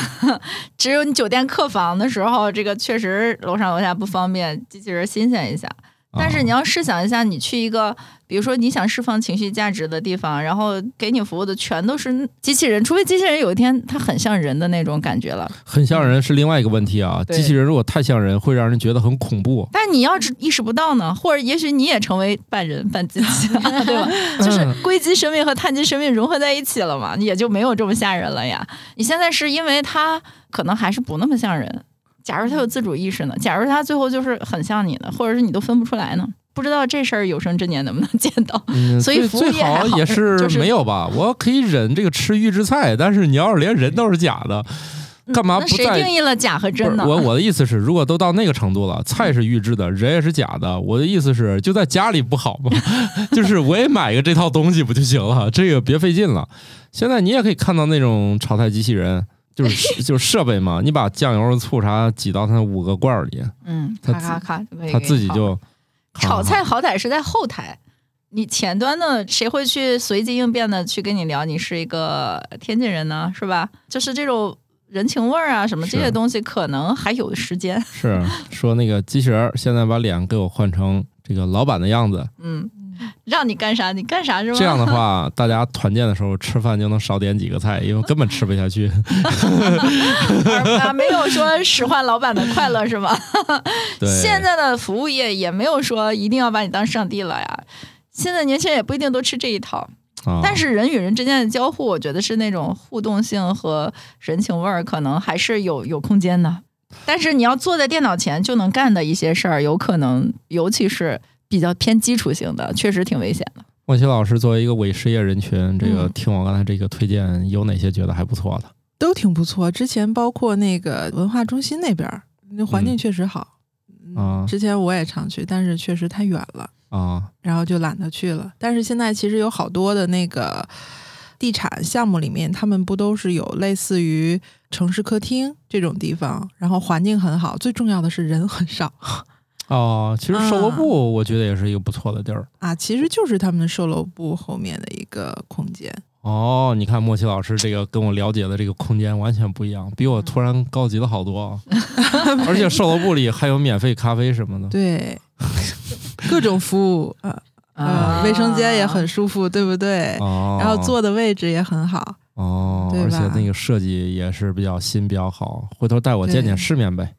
只有你酒店客房的时候，这个确实楼上楼下不方便，机器人新鲜一下。但是你啊要试想一下，你去一个，比如说你想释放情绪价值的地方，然后给你服务的全都是机器人，除非机器人有一天它很像人的那种感觉了。很像人是另外一个问题啊。机器人如果太像人，会让人觉得很恐怖。但你要是意识不到呢，或者也许你也成为半人半机器，对吧？就是硅基生命和碳基生命融合在一起了嘛，也就没有这么吓人了呀。你现在是因为它可能还是不那么像人。假如他有自主意识呢？假如他最后就是很像你的，或者是你都分不出来呢？不知道这事儿有生之年能不能见到？嗯，所以最好好也是没有吧。我可以忍这个吃预制菜，但是你要是连人都是假的，干嘛那谁定义了假和不真呢？是我我的意思是，如果都到那个程度了，菜是预制的，人也是假的。我的意思是，就在家里不好吗？就是我也买个这套东西不就行了？这个别费劲了。现在你也可以看到那种炒菜机器人，就是 就是设备嘛，你把酱油、醋啥挤到它五个罐儿里，嗯，咔咔咔它自己就炒菜好歹是在后台，你前端的谁会去随机应变的去跟你聊你是一个天津人呢？是吧？就是这种人情味儿啊，什么这些东西，可能还有时间。是说那个机器人现在把脸给我换成这个老板的样子，嗯，让你干啥你干啥是吗？这样的话，大家团建的时候吃饭就能少点几个菜，因为根本吃不下去。没有说使唤老板的快乐是吗？对，现在的服务业也没有说一定要把你当上帝了呀。现在年轻人也不一定都吃这一套。啊，但是人与人之间的交互，我觉得是那种互动性和人情味儿，可能还是有有空间的。但是你要坐在电脑前就能干的一些事儿，有可能，尤其是比较偏基础性的，确实挺危险的。莫奇老师作为一个伪失业人群，这个嗯听我刚才这个推荐，有哪些觉得还不错的？都挺不错。之前包括那个文化中心那边儿，那环境嗯确实好。嗯啊之前我也常去，但是确实太远了，啊然后就懒得去了。但是现在其实有好多的那个地产项目里面，他们不都是有类似于城市客厅这种地方，然后环境很好，最重要的是人很少哦，其实售楼啊部我觉得也是一个不错的地儿。啊，其实就是他们售楼部后面的一个空间。哦，你看莫奇老师这个跟我了解的这个空间完全不一样，比我突然高级了好多啊！而且售楼部里还有免费咖啡什么的。对，各种服务，呃呃，卫生间也很舒服，对不对？哦，然后坐的位置也很好。哦，而且那个设计也是比较新，比较好。回头带我见见世面呗。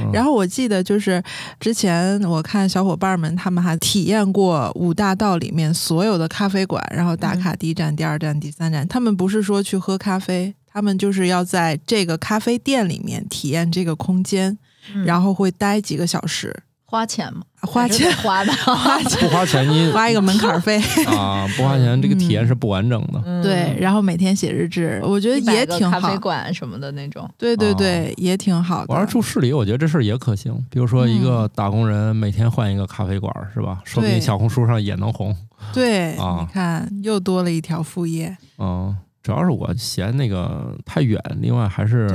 嗯然后我记得就是之前我看小伙伴们他们还体验过五大道里面所有的咖啡馆，然后打卡第一站、第二站、第三站。他们不是说去喝咖啡，他们就是要在这个咖啡店里面体验这个空间，然后后会待几个小时，花钱吗？花钱得花的。花 钱不花钱你花一个门槛费。啊，不花钱这个体验是不完整的。嗯对，，然后每天写日志，我觉得也挺好咖啡。馆什么的那种。对对哦对，也挺好的。我要住市里，我觉得这事儿也可行。比如说一嗯个打工人每天换一个咖啡馆，是吧？说不定小红书上也能红。对，啊你看又多了一条副业。嗯，主要是我嫌那个太远，另外还是，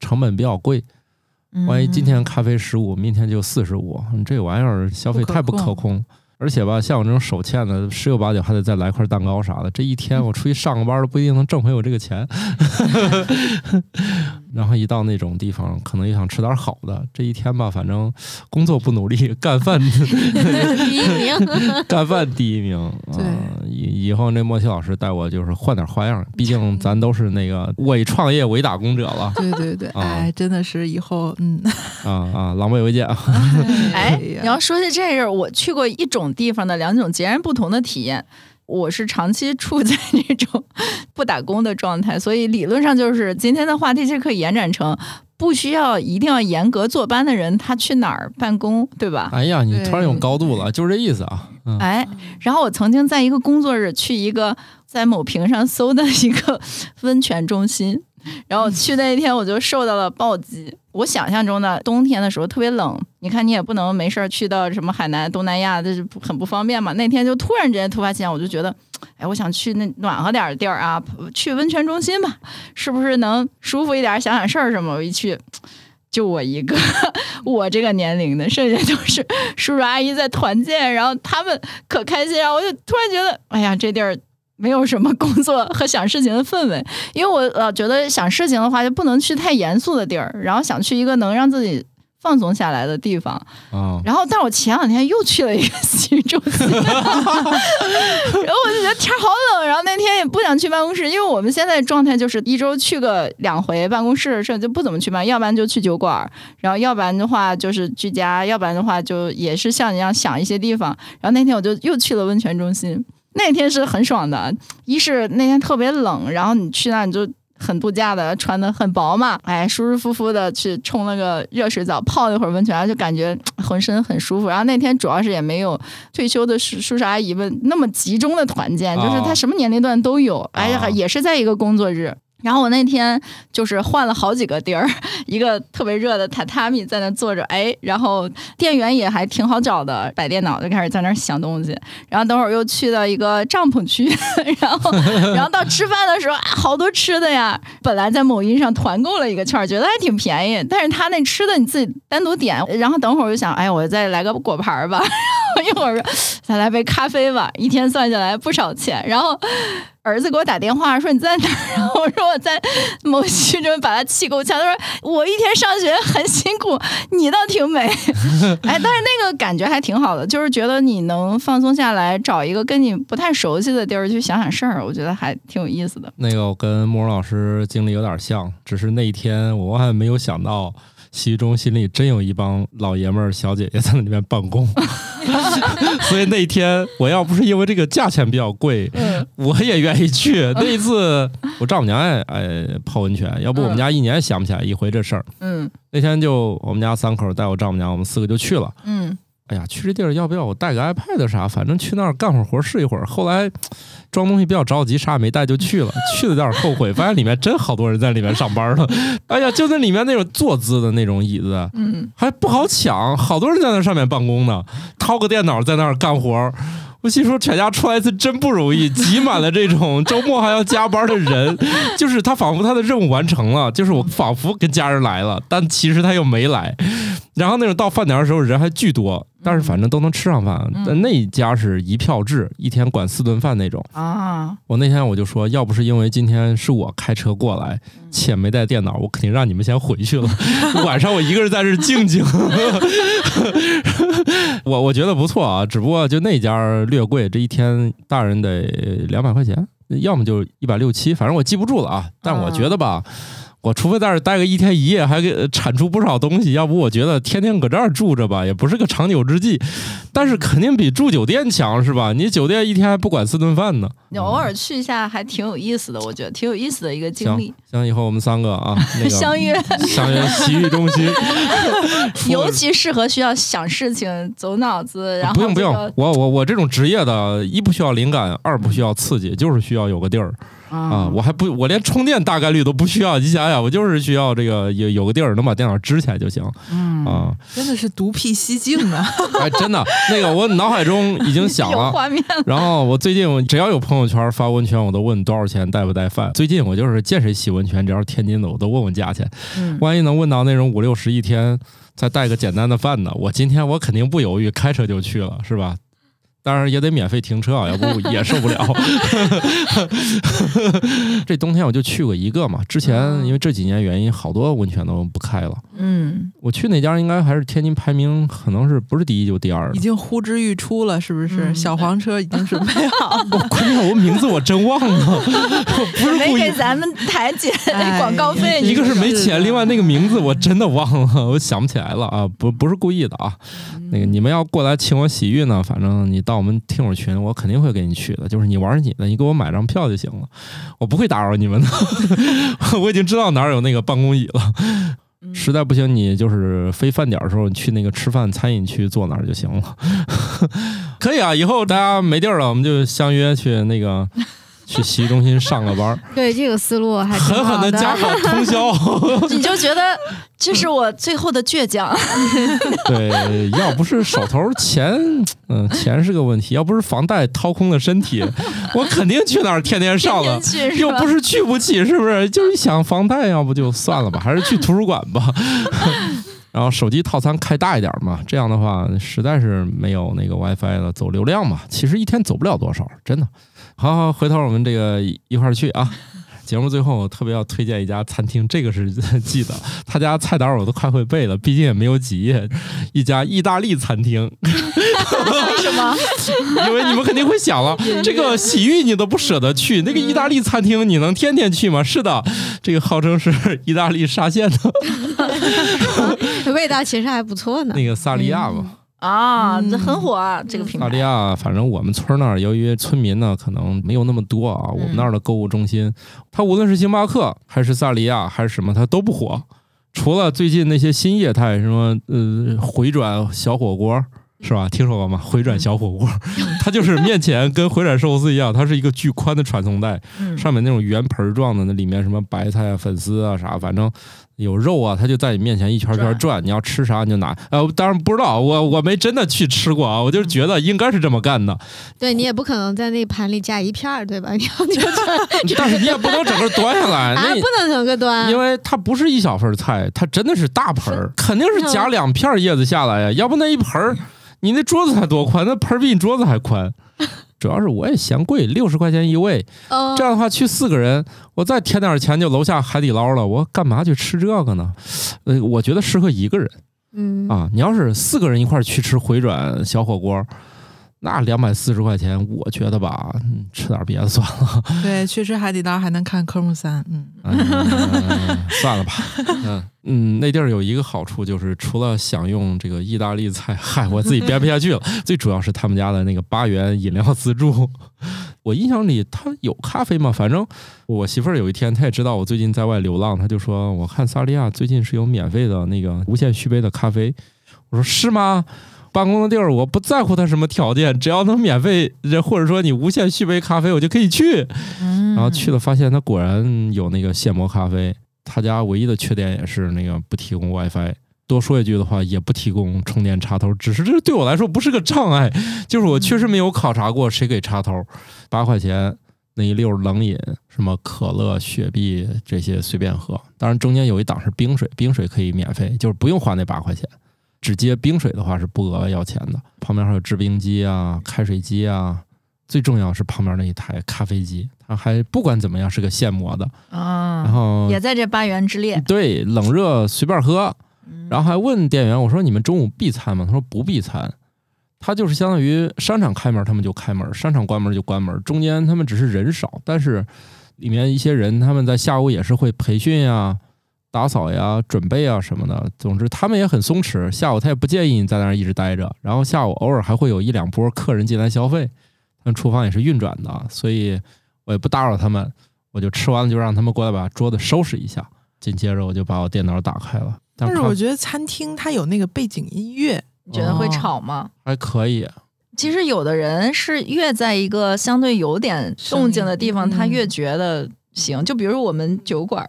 成本比较贵。万一今嗯天咖啡十五，明天就四十五，这玩意儿消费太不可控控。而且吧，像我这种手欠的，十有八九还得再来块蛋糕啥的。这一天我出去上个班都不一定能挣回我这个钱。然后一到那种地方，可能又想吃点好的。这一天吧，反正工作不努力，干饭第一名，干饭第一名。对啊以以后那莫西老师带我就是换点花样，毕竟咱都是那个伪创业伪打工者了对对对，啊哎，真的是以后嗯，啊啊！狼狈为奸啊！哎，你要说起这事儿，我去过一种地方的两种截然不同的体验。我是长期处在这种 不打工的状态，所以理论上就是今天的话题其实可以延展成，不需要一定要严格坐班的人，他去哪儿办公，对吧？哎呀，你突然有高度了，就是这意思啊。嗯，哎，然后我曾经在一个工作日去一个在某屏上搜的一个温泉中心，然后去那一天我就受到了暴击。我想象中的冬天的时候特别冷，你看你也不能没事儿去到什么海南、东南亚，这是很不方便嘛。那天就突然之间突发奇想，我就觉得，哎，我想去那暖和点儿的地儿啊，去温泉中心吧，是不是能舒服一点，想想事儿什么？我一去。就我一个，我这个年龄的，剩下就是叔叔阿姨在团建，然后他们可开心，然后我就突然觉得，哎呀，这地儿没有什么工作和想事情的氛围，因为我老觉得想事情的话就不能去太严肃的地儿，然后想去一个能让自己放松下来的地方。啊，然后，但我前两天又去了一个洗浴中心，然后我就觉得天好冷，然后那天也不想去办公室，因为我们现在状态就是一周去个两回办公室，这就不怎么去办，要不然就去酒馆，然后要不然的话就是居家，要不然的话就也是像你一样想一些地方。然后那天我就又去了温泉中心，那天是很爽的，一是那天特别冷，然后你去那你就。很度假的，穿的很薄嘛，哎，舒舒服服的去冲了个热水澡，泡了一会儿温泉，就感觉浑身很舒服。然后那天主要是也没有退休的叔叔叔阿姨们那么集中的团建，就是他什么年龄段都有，哎呀，也是在一个工作日。然后我那天就是换了好几个地儿，一个特别热的榻榻米在那坐着，哎，然后店员也还挺好找的，摆电脑就开始在那儿想东西。然后等会儿又去到一个帐篷区，然后然后到吃饭的时候啊，好多吃的呀。本来在某音上团购了一个券，觉得还挺便宜，但是他那吃的你自己单独点。然后等会儿我就想，哎，我再来个果盘儿吧，一会儿再来杯咖啡吧，一天算下来不少钱。然后。儿子给我打电话说你在哪儿？然后我说我在某区中把他气够呛。他说我一天上学很辛苦，你倒挺美。哎，但是那个感觉还挺好的，就是觉得你能放松下来，找一个跟你不太熟悉的地儿去想想事儿，我觉得还挺有意思的。那个我跟慕容老师经历有点像，只是那一天我还没有想到。洗浴中心里真有一帮老爷们儿、小姐姐在那里面办公，所以那天我要不是因为这个价钱比较贵，我也愿意去。那一次我丈母娘爱爱泡温泉，要不我们家一年想不起来一回这事儿。嗯，那天就我们家三口带我丈母娘，我们四个就去了。嗯，哎呀，去这地儿要不要我带个 iPad 啥？反正去那儿干会儿活试一会儿。后来。装东西比较着急，啥也没带就去了，去了有点后悔，发现里面真好多人在里面上班呢。哎呀，就那里面那种坐姿的那种椅子，嗯，还不好抢，好多人在那上面办公呢，掏个电脑在那儿干活。我心说，全家出来一次真不容易，挤满了这种周末还要加班的人，就是他仿佛他的任务完成了，就是我仿佛跟家人来了，但其实他又没来。然后那种到饭点的时候人还巨多。但是反正都能吃上饭，但那一家是一票制，一天管四顿饭那种啊。我那天我就说，要不是因为今天是我开车过来，且没带电脑，我肯定让你们先回去了。晚上我一个人在这静静。我我觉得不错啊，只不过就那家略贵，这一天大人得两百块钱，要么就一百六七，反正我记不住了啊。但我觉得吧。我除非在这待个一天一夜，还给产出不少东西，要不我觉得天天搁这儿住着吧，也不是个长久之计。但是肯定比住酒店强，是吧？你酒店一天还不管四顿饭呢。你偶尔去一下还挺有意思的，我觉得挺有意思的一个经历。行，以后我们三个啊，那个相约相约洗浴中心，尤其适合需要想事情、走脑子。然后不用不用，我我我这种职业的，一不需要灵感，二不需要刺激，就是需要有个地儿。啊，我还不，我连充电大概率都不需要。你想想，我就是需要这个有有个地儿能把电脑支起来就行。嗯啊，真的是独辟蹊径啊！哎，真的，那个我脑海中已经想了。画面。然后我最近我只要有朋友圈发温泉，我都问多少钱，带不带饭。最近我就是见谁洗温泉，只要是天津的，我都问问价钱。嗯。万一能问到那种五六十一天，再带个简单的饭呢？我今天我肯定不犹豫，开车就去了，是吧？当然也得免费停车啊，要不也受不了。这冬天我就去过一个嘛，之前因为这几年原因，好多温泉都不开了。嗯，我去那家应该还是天津排名，可能是不是第一就第二已经呼之欲出了，是不是？小黄车已经准备好。我关键我名字我真忘了，不是故意给咱们台姐广告费。一个是没钱，另外那个名字我真的忘了，我想不起来了啊！不不是故意的啊。那个你们要过来请我洗浴呢，反正你到。我们听友群，我肯定会给你去的。就是你玩你的，你给我买张票就行了，我不会打扰你们的。我已经知道哪儿有那个办公椅了。实在不行，你就是非饭点的时候，你去那个吃饭餐饮区坐那儿就行了。可以啊，以后大家没地儿了，我们就相约去那个。去洗浴中心上个班 对这个思路还狠狠的加上通宵，你就觉得这是我最后的倔强。对，要不是手头钱，嗯，钱是个问题；要不是房贷掏空了身体，我肯定去那儿天天上了。又不是去不起，是不是？就是想房贷，要不就算了吧，还是去图书馆吧。然后手机套餐开大一点嘛，这样的话实在是没有那个 WiFi 了，走流量嘛。其实一天走不了多少，真的。好好，回头我们这个一块儿去啊。节目最后我特别要推荐一家餐厅，这个是记得，他家菜单我都快会背了，毕竟也没有几页。一家意大利餐厅，为什么？因为你们肯定会想了，这个洗浴你都不舍得去，那个意大利餐厅你能天天去吗？是的，这个号称是意大利沙县的味道其实还不错呢。那个萨利亚嘛。啊，这很火啊！这个品牌。萨利亚，反正我们村那儿，由于村民呢可能没有那么多啊，我们那儿的购物中心，它无论是星巴克还是萨利亚还是什么，它都不火。除了最近那些新业态，什么呃回转小火锅是吧？听说过吗？回转小火锅，它就是面前跟回转寿司一样，它是一个巨宽的传送带，上面那种圆盆状的，那里面什么白菜啊、粉丝啊啥，反正。有肉啊，他就在你面前一圈圈转，你要吃啥你就拿。呃，当然不知道，我我没真的去吃过啊，我就是觉得应该是这么干的。对你也不可能在那盘里夹一片儿，对吧？你要就 但是你也不能整个端下来，啊，不能整个端，因为它不是一小份菜，它真的是大盆儿，肯定是夹两片叶子下来呀，要不那一盆儿，你那桌子才多宽，那盆儿比你桌子还宽。主要是我也嫌贵，六十块钱一位，这样的话去四个人，我再添点钱就楼下海底捞了，我干嘛去吃这个呢？呃，我觉得适合一个人，嗯啊，你要是四个人一块去吃回转小火锅。那两百四十块钱，我觉得吧，吃点别的算了。对，去吃海底捞还能看科目三，嗯，算了吧。嗯嗯，那地儿有一个好处，就是除了享用这个意大利菜，嗨，我自己编不下去了。最主要是他们家的那个八元饮料自助，我印象里他有咖啡吗？反正我媳妇儿有一天，她也知道我最近在外流浪，她就说：“我看萨利亚最近是有免费的那个无限续杯的咖啡。”我说：“是吗？”办公的地儿，我不在乎他什么条件，只要能免费，或者说你无限续杯咖啡，我就可以去。然后去了，发现他果然有那个现磨咖啡。他家唯一的缺点也是那个不提供 WiFi。多说一句的话，也不提供充电插头。只是这对我来说不是个障碍，就是我确实没有考察过谁给插头。八块钱那一溜冷饮，什么可乐、雪碧这些随便喝。当然中间有一档是冰水，冰水可以免费，就是不用花那八块钱。只接冰水的话是不额外要钱的，旁边还有制冰机啊、开水机啊，最重要是旁边那一台咖啡机，它还不管怎么样是个现磨的啊，然后也在这八元之列。对，冷热随便喝，然后还问店员我说你们中午闭餐吗？他说不闭餐，他就是相当于商场开门他们就开门，商场关门就关门，中间他们只是人少，但是里面一些人他们在下午也是会培训呀。打扫呀，准备啊什么的，总之他们也很松弛。下午他也不建议你在那儿一直待着，然后下午偶尔还会有一两波客人进来消费，他们厨房也是运转的，所以我也不打扰他们，我就吃完了就让他们过来把桌子收拾一下，紧接着我就把我电脑打开了。但是我觉得餐厅它有那个背景音乐，你觉得会吵吗？还可以。其实有的人是越在一个相对有点动静的地方，他越觉得行。就比如我们酒馆。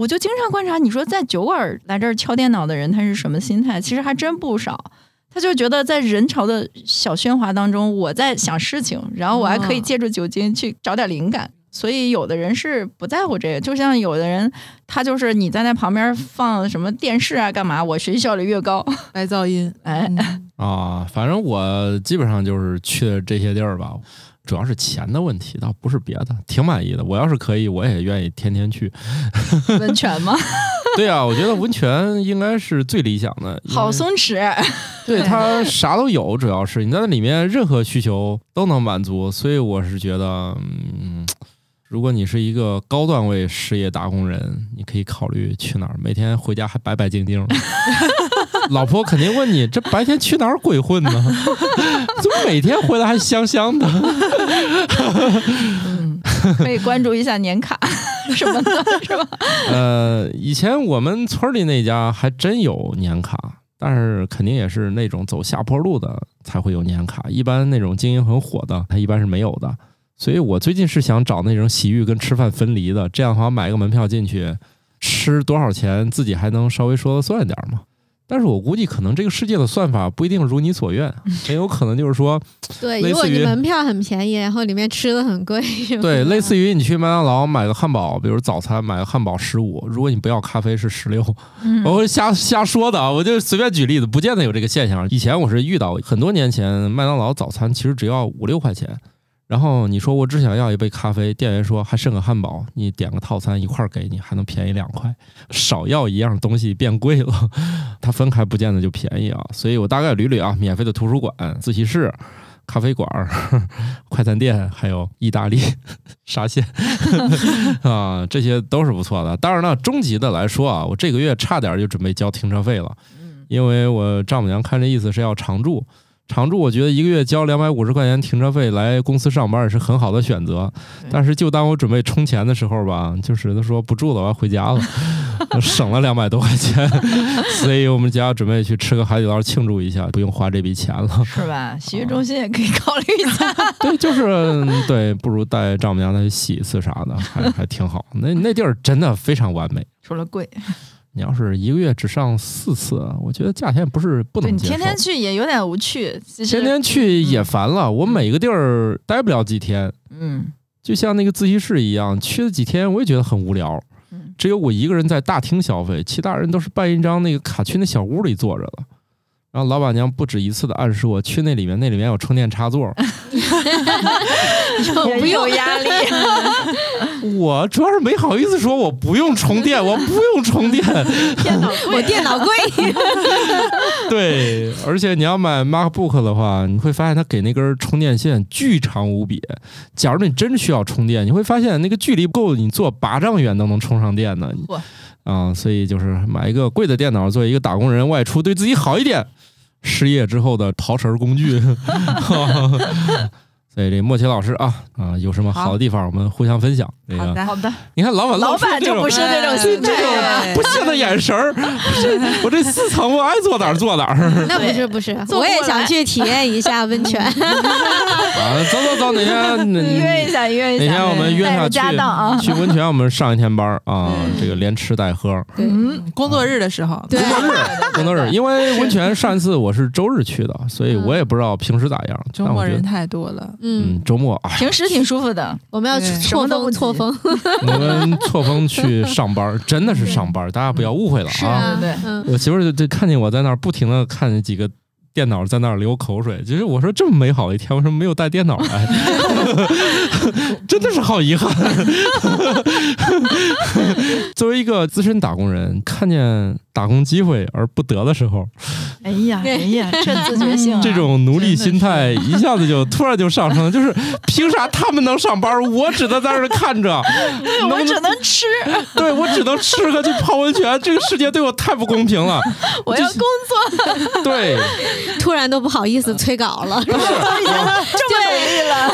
我就经常观察，你说在酒馆来这儿敲电脑的人，他是什么心态？其实还真不少。他就觉得在人潮的小喧哗当中，我在想事情，然后我还可以借助酒精去找点灵感。所以有的人是不在乎这个，就像有的人，他就是你在那旁边放什么电视啊，干嘛？我学习效率越高，白噪音。哎啊，反正我基本上就是去的这些地儿吧。主要是钱的问题，倒不是别的，挺满意的。我要是可以，我也愿意天天去。温泉吗？对啊，我觉得温泉应该是最理想的。好松弛，对它啥都有，主要是你在那里面任何需求都能满足，所以我是觉得，嗯，如果你是一个高段位事业打工人，你可以考虑去哪儿，每天回家还白白净净。老婆肯定问你：这白天去哪儿鬼混呢？怎么每天回来还香香的？嗯，可以关注一下年卡什么的，是吧？呃，以前我们村里那家还真有年卡，但是肯定也是那种走下坡路的才会有年卡，一般那种经营很火的，他一般是没有的。所以我最近是想找那种洗浴跟吃饭分离的，这样的话买个门票进去，吃多少钱自己还能稍微说了算点嘛。但是我估计可能这个世界的算法不一定如你所愿，很有可能就是说，对，如果你门票很便宜，然后里面吃的很贵，对，类似于你去麦当劳买个汉堡，比如早餐买个汉堡十五，如果你不要咖啡是十六，我会瞎瞎说的啊，我就随便举例子，不见得有这个现象。以前我是遇到很多年前麦当劳早餐其实只要五六块钱，然后你说我只想要一杯咖啡，店员说还剩个汉堡，你点个套餐一块儿给你，还能便宜两块，少要一样东西变贵了，它分开不见得就便宜啊。所以我大概捋捋啊，免费的图书馆、自习室。咖啡馆、快餐店，还有意大利沙县 啊，这些都是不错的。当然了，终极的来说啊，我这个月差点就准备交停车费了，因为我丈母娘看这意思是要常住。常住，我觉得一个月交两百五十块钱停车费来公司上班也是很好的选择。但是就当我准备充钱的时候吧，就是他说不住了，我要回家了，省了两百多块钱，所以我们家准备去吃个海底捞庆祝一下，不用花这笔钱了，是吧？洗浴中心也可以考虑一下。对，就是对，不如带丈母娘再去洗一次啥的，还还挺好。那那地儿真的非常完美，除了贵。你要是一个月只上四次，我觉得价钱不是不能接受。你天天去也有点无趣，天天去也烦了。我每个地儿待不了几天，嗯，就像那个自习室一样，去了几天我也觉得很无聊。只有我一个人在大厅消费，其他人都是办一张那个卡去那小屋里坐着了。然后老板娘不止一次的暗示我去那里面，那里面有充电插座，有没有压力？我主要是没好意思说我不用充电，我不用充电，电 脑我电脑贵。对，而且你要买 MacBook 的话，你会发现它给那根充电线巨长无比。假如你真需要充电，你会发现那个距离够你坐八丈远都能充上电呢。啊，所以就是买一个贵的电脑，作为一个打工人外出，对自己好一点。失业之后的刨食工具，所以这莫奇老师啊啊，有什么好的地方，我们互相分享。好的，好的。你看老板，老板就不是那种心态，不屑的眼神儿。我这四层我爱坐哪儿坐哪儿。那不是不是，我也想去体验一下温泉。啊，走走走，哪天 约一下，约一下。哪天我们约下去啊，去温泉，我们上一天班啊，这个连吃带喝。嗯，工作日的时候，工作日，工作日，因为温泉上一次我是周日去的，所以我也不知道平时咋样。周末人太多了，嗯，周末啊平时挺舒服的。我们要错峰错峰。我们错峰去上班，真的是上班，大家不要误会了啊！对，我媳妇儿就就看见我在那儿不停的看见几个电脑在那儿流口水。其实我说这么美好的一天，为什么没有带电脑来？真的是好遗憾。作为一个资深打工人，看见打工机会而不得的时候，哎呀，哎呀，这自觉性，这种奴隶心态一下子就突然就上升了。就是凭啥他们能上班，我只能在这看着？我只能吃，对我只能吃和去泡温泉。这个世界对我太不公平了。我要工作。对，突然都不好意思催稿了。不 是，已经这么努力了，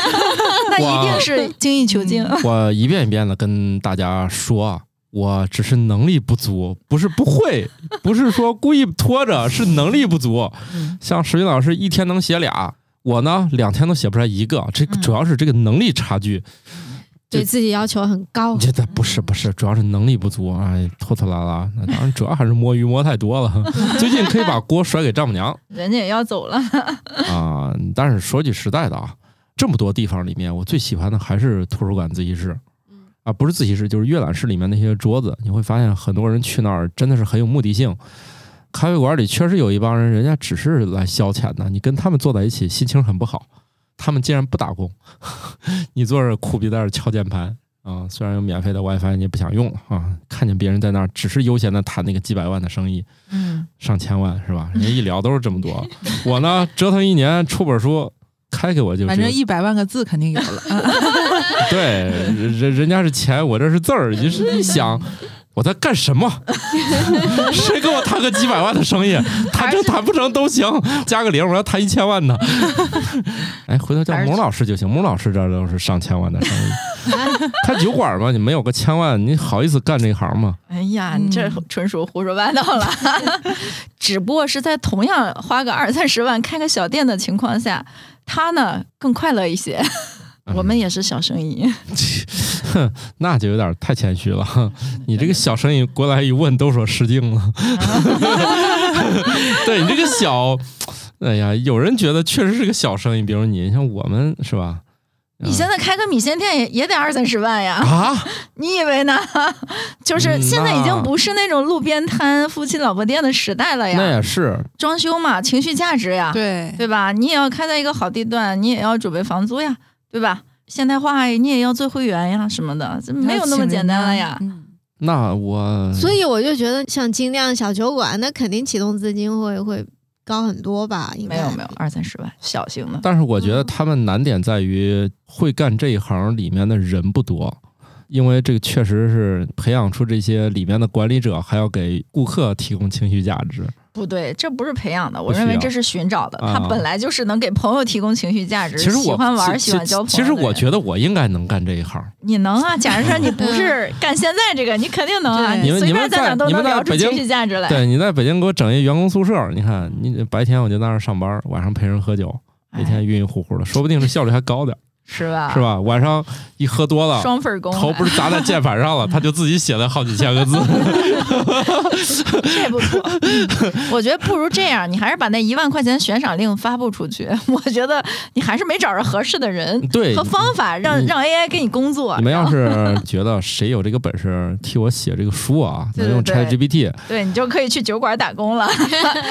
那一定是精益求精。我一遍一遍的跟大家说。我只是能力不足，不是不会，不是说故意拖着，是能力不足。像石云老师一天能写俩，我呢两天都写不出来一个，这主要是这个能力差距，对自己要求很高。觉得不是不是，主要是能力不足啊，拖拖拉拉。那当然，主要还是摸鱼摸太多了。最近可以把锅甩给丈母娘，人家也要走了啊。但是说句实在的啊，这么多地方里面，我最喜欢的还是图书馆自习室。啊，不是自习室，就是阅览室里面那些桌子，你会发现很多人去那儿真的是很有目的性。咖啡馆里确实有一帮人，人家只是来消遣的，你跟他们坐在一起，心情很不好。他们竟然不打工，你坐着苦逼在那敲键盘啊！虽然有免费的 WiFi，你也不想用了啊！看见别人在那儿只是悠闲的谈那个几百万的生意，嗯，上千万是吧？人家一聊都是这么多，我呢折腾一年出本书。开给我就反正一百万个字肯定有了，对，人人家是钱，我这是字儿，就是一想我在干什么？谁给我谈个几百万的生意？谈成谈不成都行，加个零，我要谈一千万的。哎，回头叫蒙老师就行，蒙老师这都是上千万的生意。开酒馆嘛，你没有个千万，你好意思干这一行吗？哎呀，你这纯属胡说八道了。只不过是在同样花个二三十万开个小店的情况下。他呢更快乐一些，我们也是小生意，哼，那就有点太谦虚了。你这个小生意过来一问，都说失敬了。对你这个小，哎呀，有人觉得确实是个小生意，比如你，像我们是吧？你现在开个米线店也也得二三十万呀？啊？你以为呢？就是现在已经不是那种路边摊、夫妻老婆店的时代了呀。那也是装修嘛，情绪价值呀，对对吧？你也要开在一个好地段，你也要准备房租呀，对吧？现代化，你也要做会员呀什么的，这没有那么简单了呀。嗯那我所以我就觉得像精酿小酒馆，那肯定启动资金会会高很多吧？应该没有没有，二三十万，小型的。但是我觉得他们难点在于会干这一行里面的人不多，因为这个确实是培养出这些里面的管理者，还要给顾客提供情绪价值。不对，这不是培养的，我认为这是寻找的。啊他本来就是能给朋友提供情绪价值，其实我喜欢玩、喜欢交朋友其实我觉得我应该能干这一行。你能啊。假如说你不是干现在这个，你肯定能啊。你们随便在哪都你们能聊出在北京情绪价值来。对，你在北京给我整一员工宿舍，你看你白天我就在那上班，晚上陪人喝酒，每天哎晕晕乎乎的，说不定这效率还高点儿，是吧？是？吧？晚上一喝多了。双份工啊，头不是砸在 键盘上了，他就自己写了好几千个字。这不错。我觉得不如这样，你还是把那一万块钱悬赏令发布出去。我觉得你还是没找着合适的人对和方法，让你让 AI 给你工作。你们要是觉得谁有这个本事替我写这个书啊，对能用 ChatGPT，对你就可以去酒馆打工了。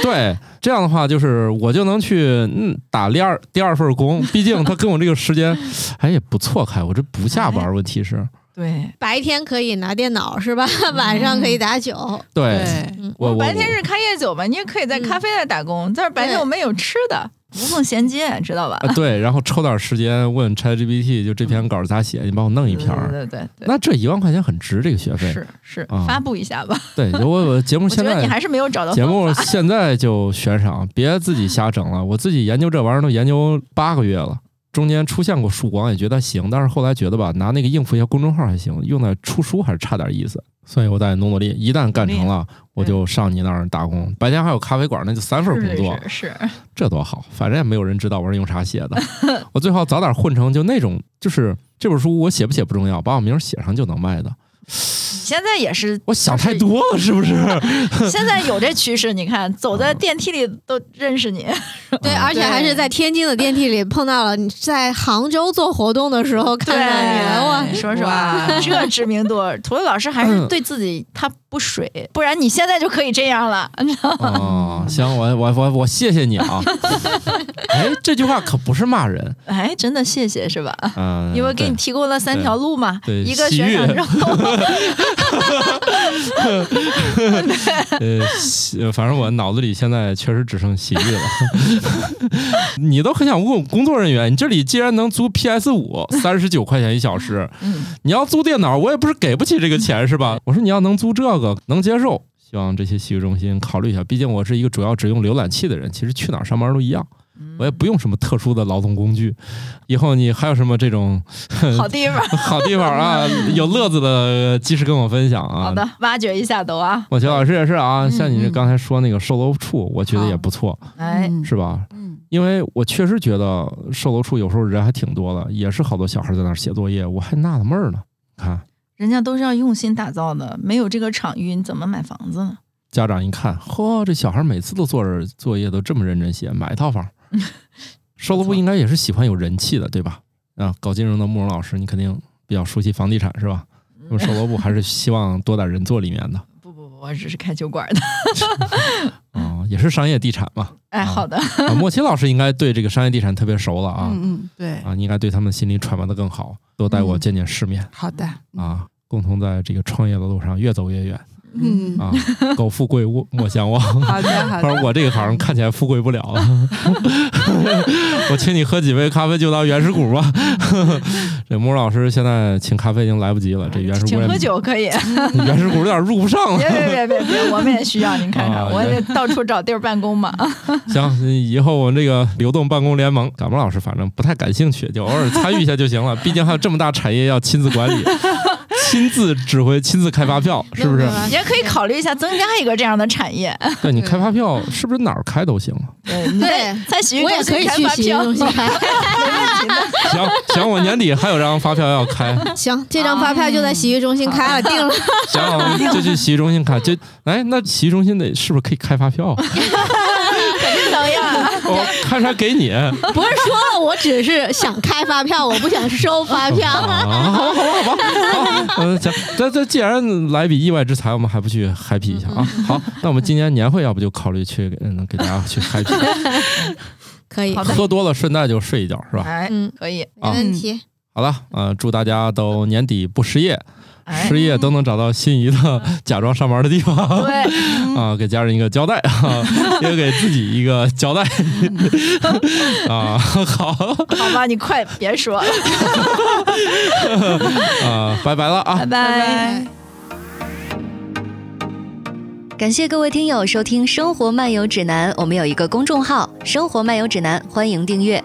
对，这样的话就是我就能去嗯打第二第二份工，毕竟他跟我这个时间，哎也不错开，我这不下班，问题是，对，白天可以拿电脑是吧？晚上可以打酒。对对，我我白天是开夜酒嘛，你也可以在咖啡店打工，但是白天我们有吃的，无缝衔接，知道吧？呃对，然后抽点时间问 ChatGPT，就这篇稿咋写，你帮我弄一篇儿，对对对对那这一万块钱很值这个学费，是是啊，发布一下吧。对，我我节目我觉现在。得你还是没有找到节目现在就悬赏，别自己瞎整了。我自己研究这玩意儿都研究八个月了，中间出现过曙光，也觉得行，但是后来觉得吧，拿那个应付一下公众号还行，用在出书还是差点意思。所以我再努努力，一旦干成了，我就上你那儿打工。白天还有咖啡馆，那就三份工作，是是是，这多好！反正也没有人知道我是用啥写的，我最好早点混成就那种，就是这本书我写不写不重要，把我名儿写上就能卖的。现在也是，我想太多了，是不是？现在有这趋势，你看走在电梯里都认识你，对，啊而且还是在天津的电梯里碰到了，你在杭州做活动的时候看到你了，哇！说实话，这知名度，涂磊老师还是对自己他不水，不然你现在就可以这样了，你知道吗？哦，行，我我我我谢谢你啊！哎，这句话可不是骂人，哎，真的谢谢是吧？嗯、因为给你提供了三条路嘛，对一个洗浴悬赏之后，对 呃，洗反正我脑子里现在确实只剩洗浴了。你都很想问工作人员，你这里既然能租 PS 五，三十九块钱一小时，嗯，你要租电脑，我也不是给不起这个钱是吧？我说你要能租这个，能接受。希望这些洗浴中心考虑一下，毕竟我是一个主要只用浏览器的人，其实去哪儿上班都一样，我也不用什么特殊的劳动工具。以后你还有什么这种好地方，好地方啊，有乐子的，及时跟我分享啊。好的，挖掘一下都啊，莫奇老师也是啊，嗯像你这嗯刚才说那个售楼处，我觉得也不错，哎，嗯是吧？嗯，因为我确实觉得售楼处有时候人还挺多的，也是好多小孩在那儿写作业，我还纳了闷儿呢。看人家都是要用心打造的，没有这个场域，你怎么买房子呢？家长一看，嚯，这小孩每次都做着作业都这么认真写，买一套房。售楼部应该也是喜欢有人气的，对吧？啊，搞金融的慕容老师，你肯定比较熟悉房地产是吧？那么售楼部还是希望多点人做里面的，我只是开酒馆的。啊、也是商业地产嘛。哎，啊好的，啊，莫奇老师应该对这个商业地产特别熟了啊。嗯嗯，对，啊，你应该对他们心里揣摩的更好，多带我见见世面、好的，啊，共同在这个创业的路上越走越远嗯，啊！苟富贵莫莫相忘。好的好的，我这个行看起来富贵不了了。我请你喝几杯咖啡就当原始股吧。这莫老师现在请咖啡已经来不及了，这原始请喝酒可以，原始股有点入不上别了。别别别别，我们也需要您看看，啊我得到处找地儿办公嘛。行，以后我们这个流动办公联盟，感冒老师反正不太感兴趣，就偶尔参与一下就行了。毕竟还有这么大产业要亲自管理、亲自指挥、亲自开发票，是不是？你也可以考虑一下增加一个这样的产业。对你开发票是不是哪儿开都行啊？对，在洗浴我也中心可以去洗浴开发票，中心开。行行，我年底还有张发票要开，行，这张发票就在洗浴中心开了，定了。行，我们就去洗浴中心开。就哎，那洗浴中心得是不是可以开发票？肯定能呀。我开出来给你。不是说了，我只是想开发票，我不想收发票。啊，好吧，好吧，好吧，嗯，行，这这既然来笔意外之财，我们还不去 happy 一下啊？好，那我们今年年会要不就考虑去嗯给大家去 happy，可以喝多了顺带就睡一觉是吧？哎，嗯，可以。没问题。好了，呃，祝大家都年底不失业，哎失业都能找到心仪的假装上班的地方。对，啊，给家人一个交代 啊，也给自己一个交代 啊。好好吧，你快别说了，啊，拜拜了啊拜。拜。感谢各位听友收听《生活漫游指南》，我们有一个公众号《生活漫游指南》，欢迎订阅。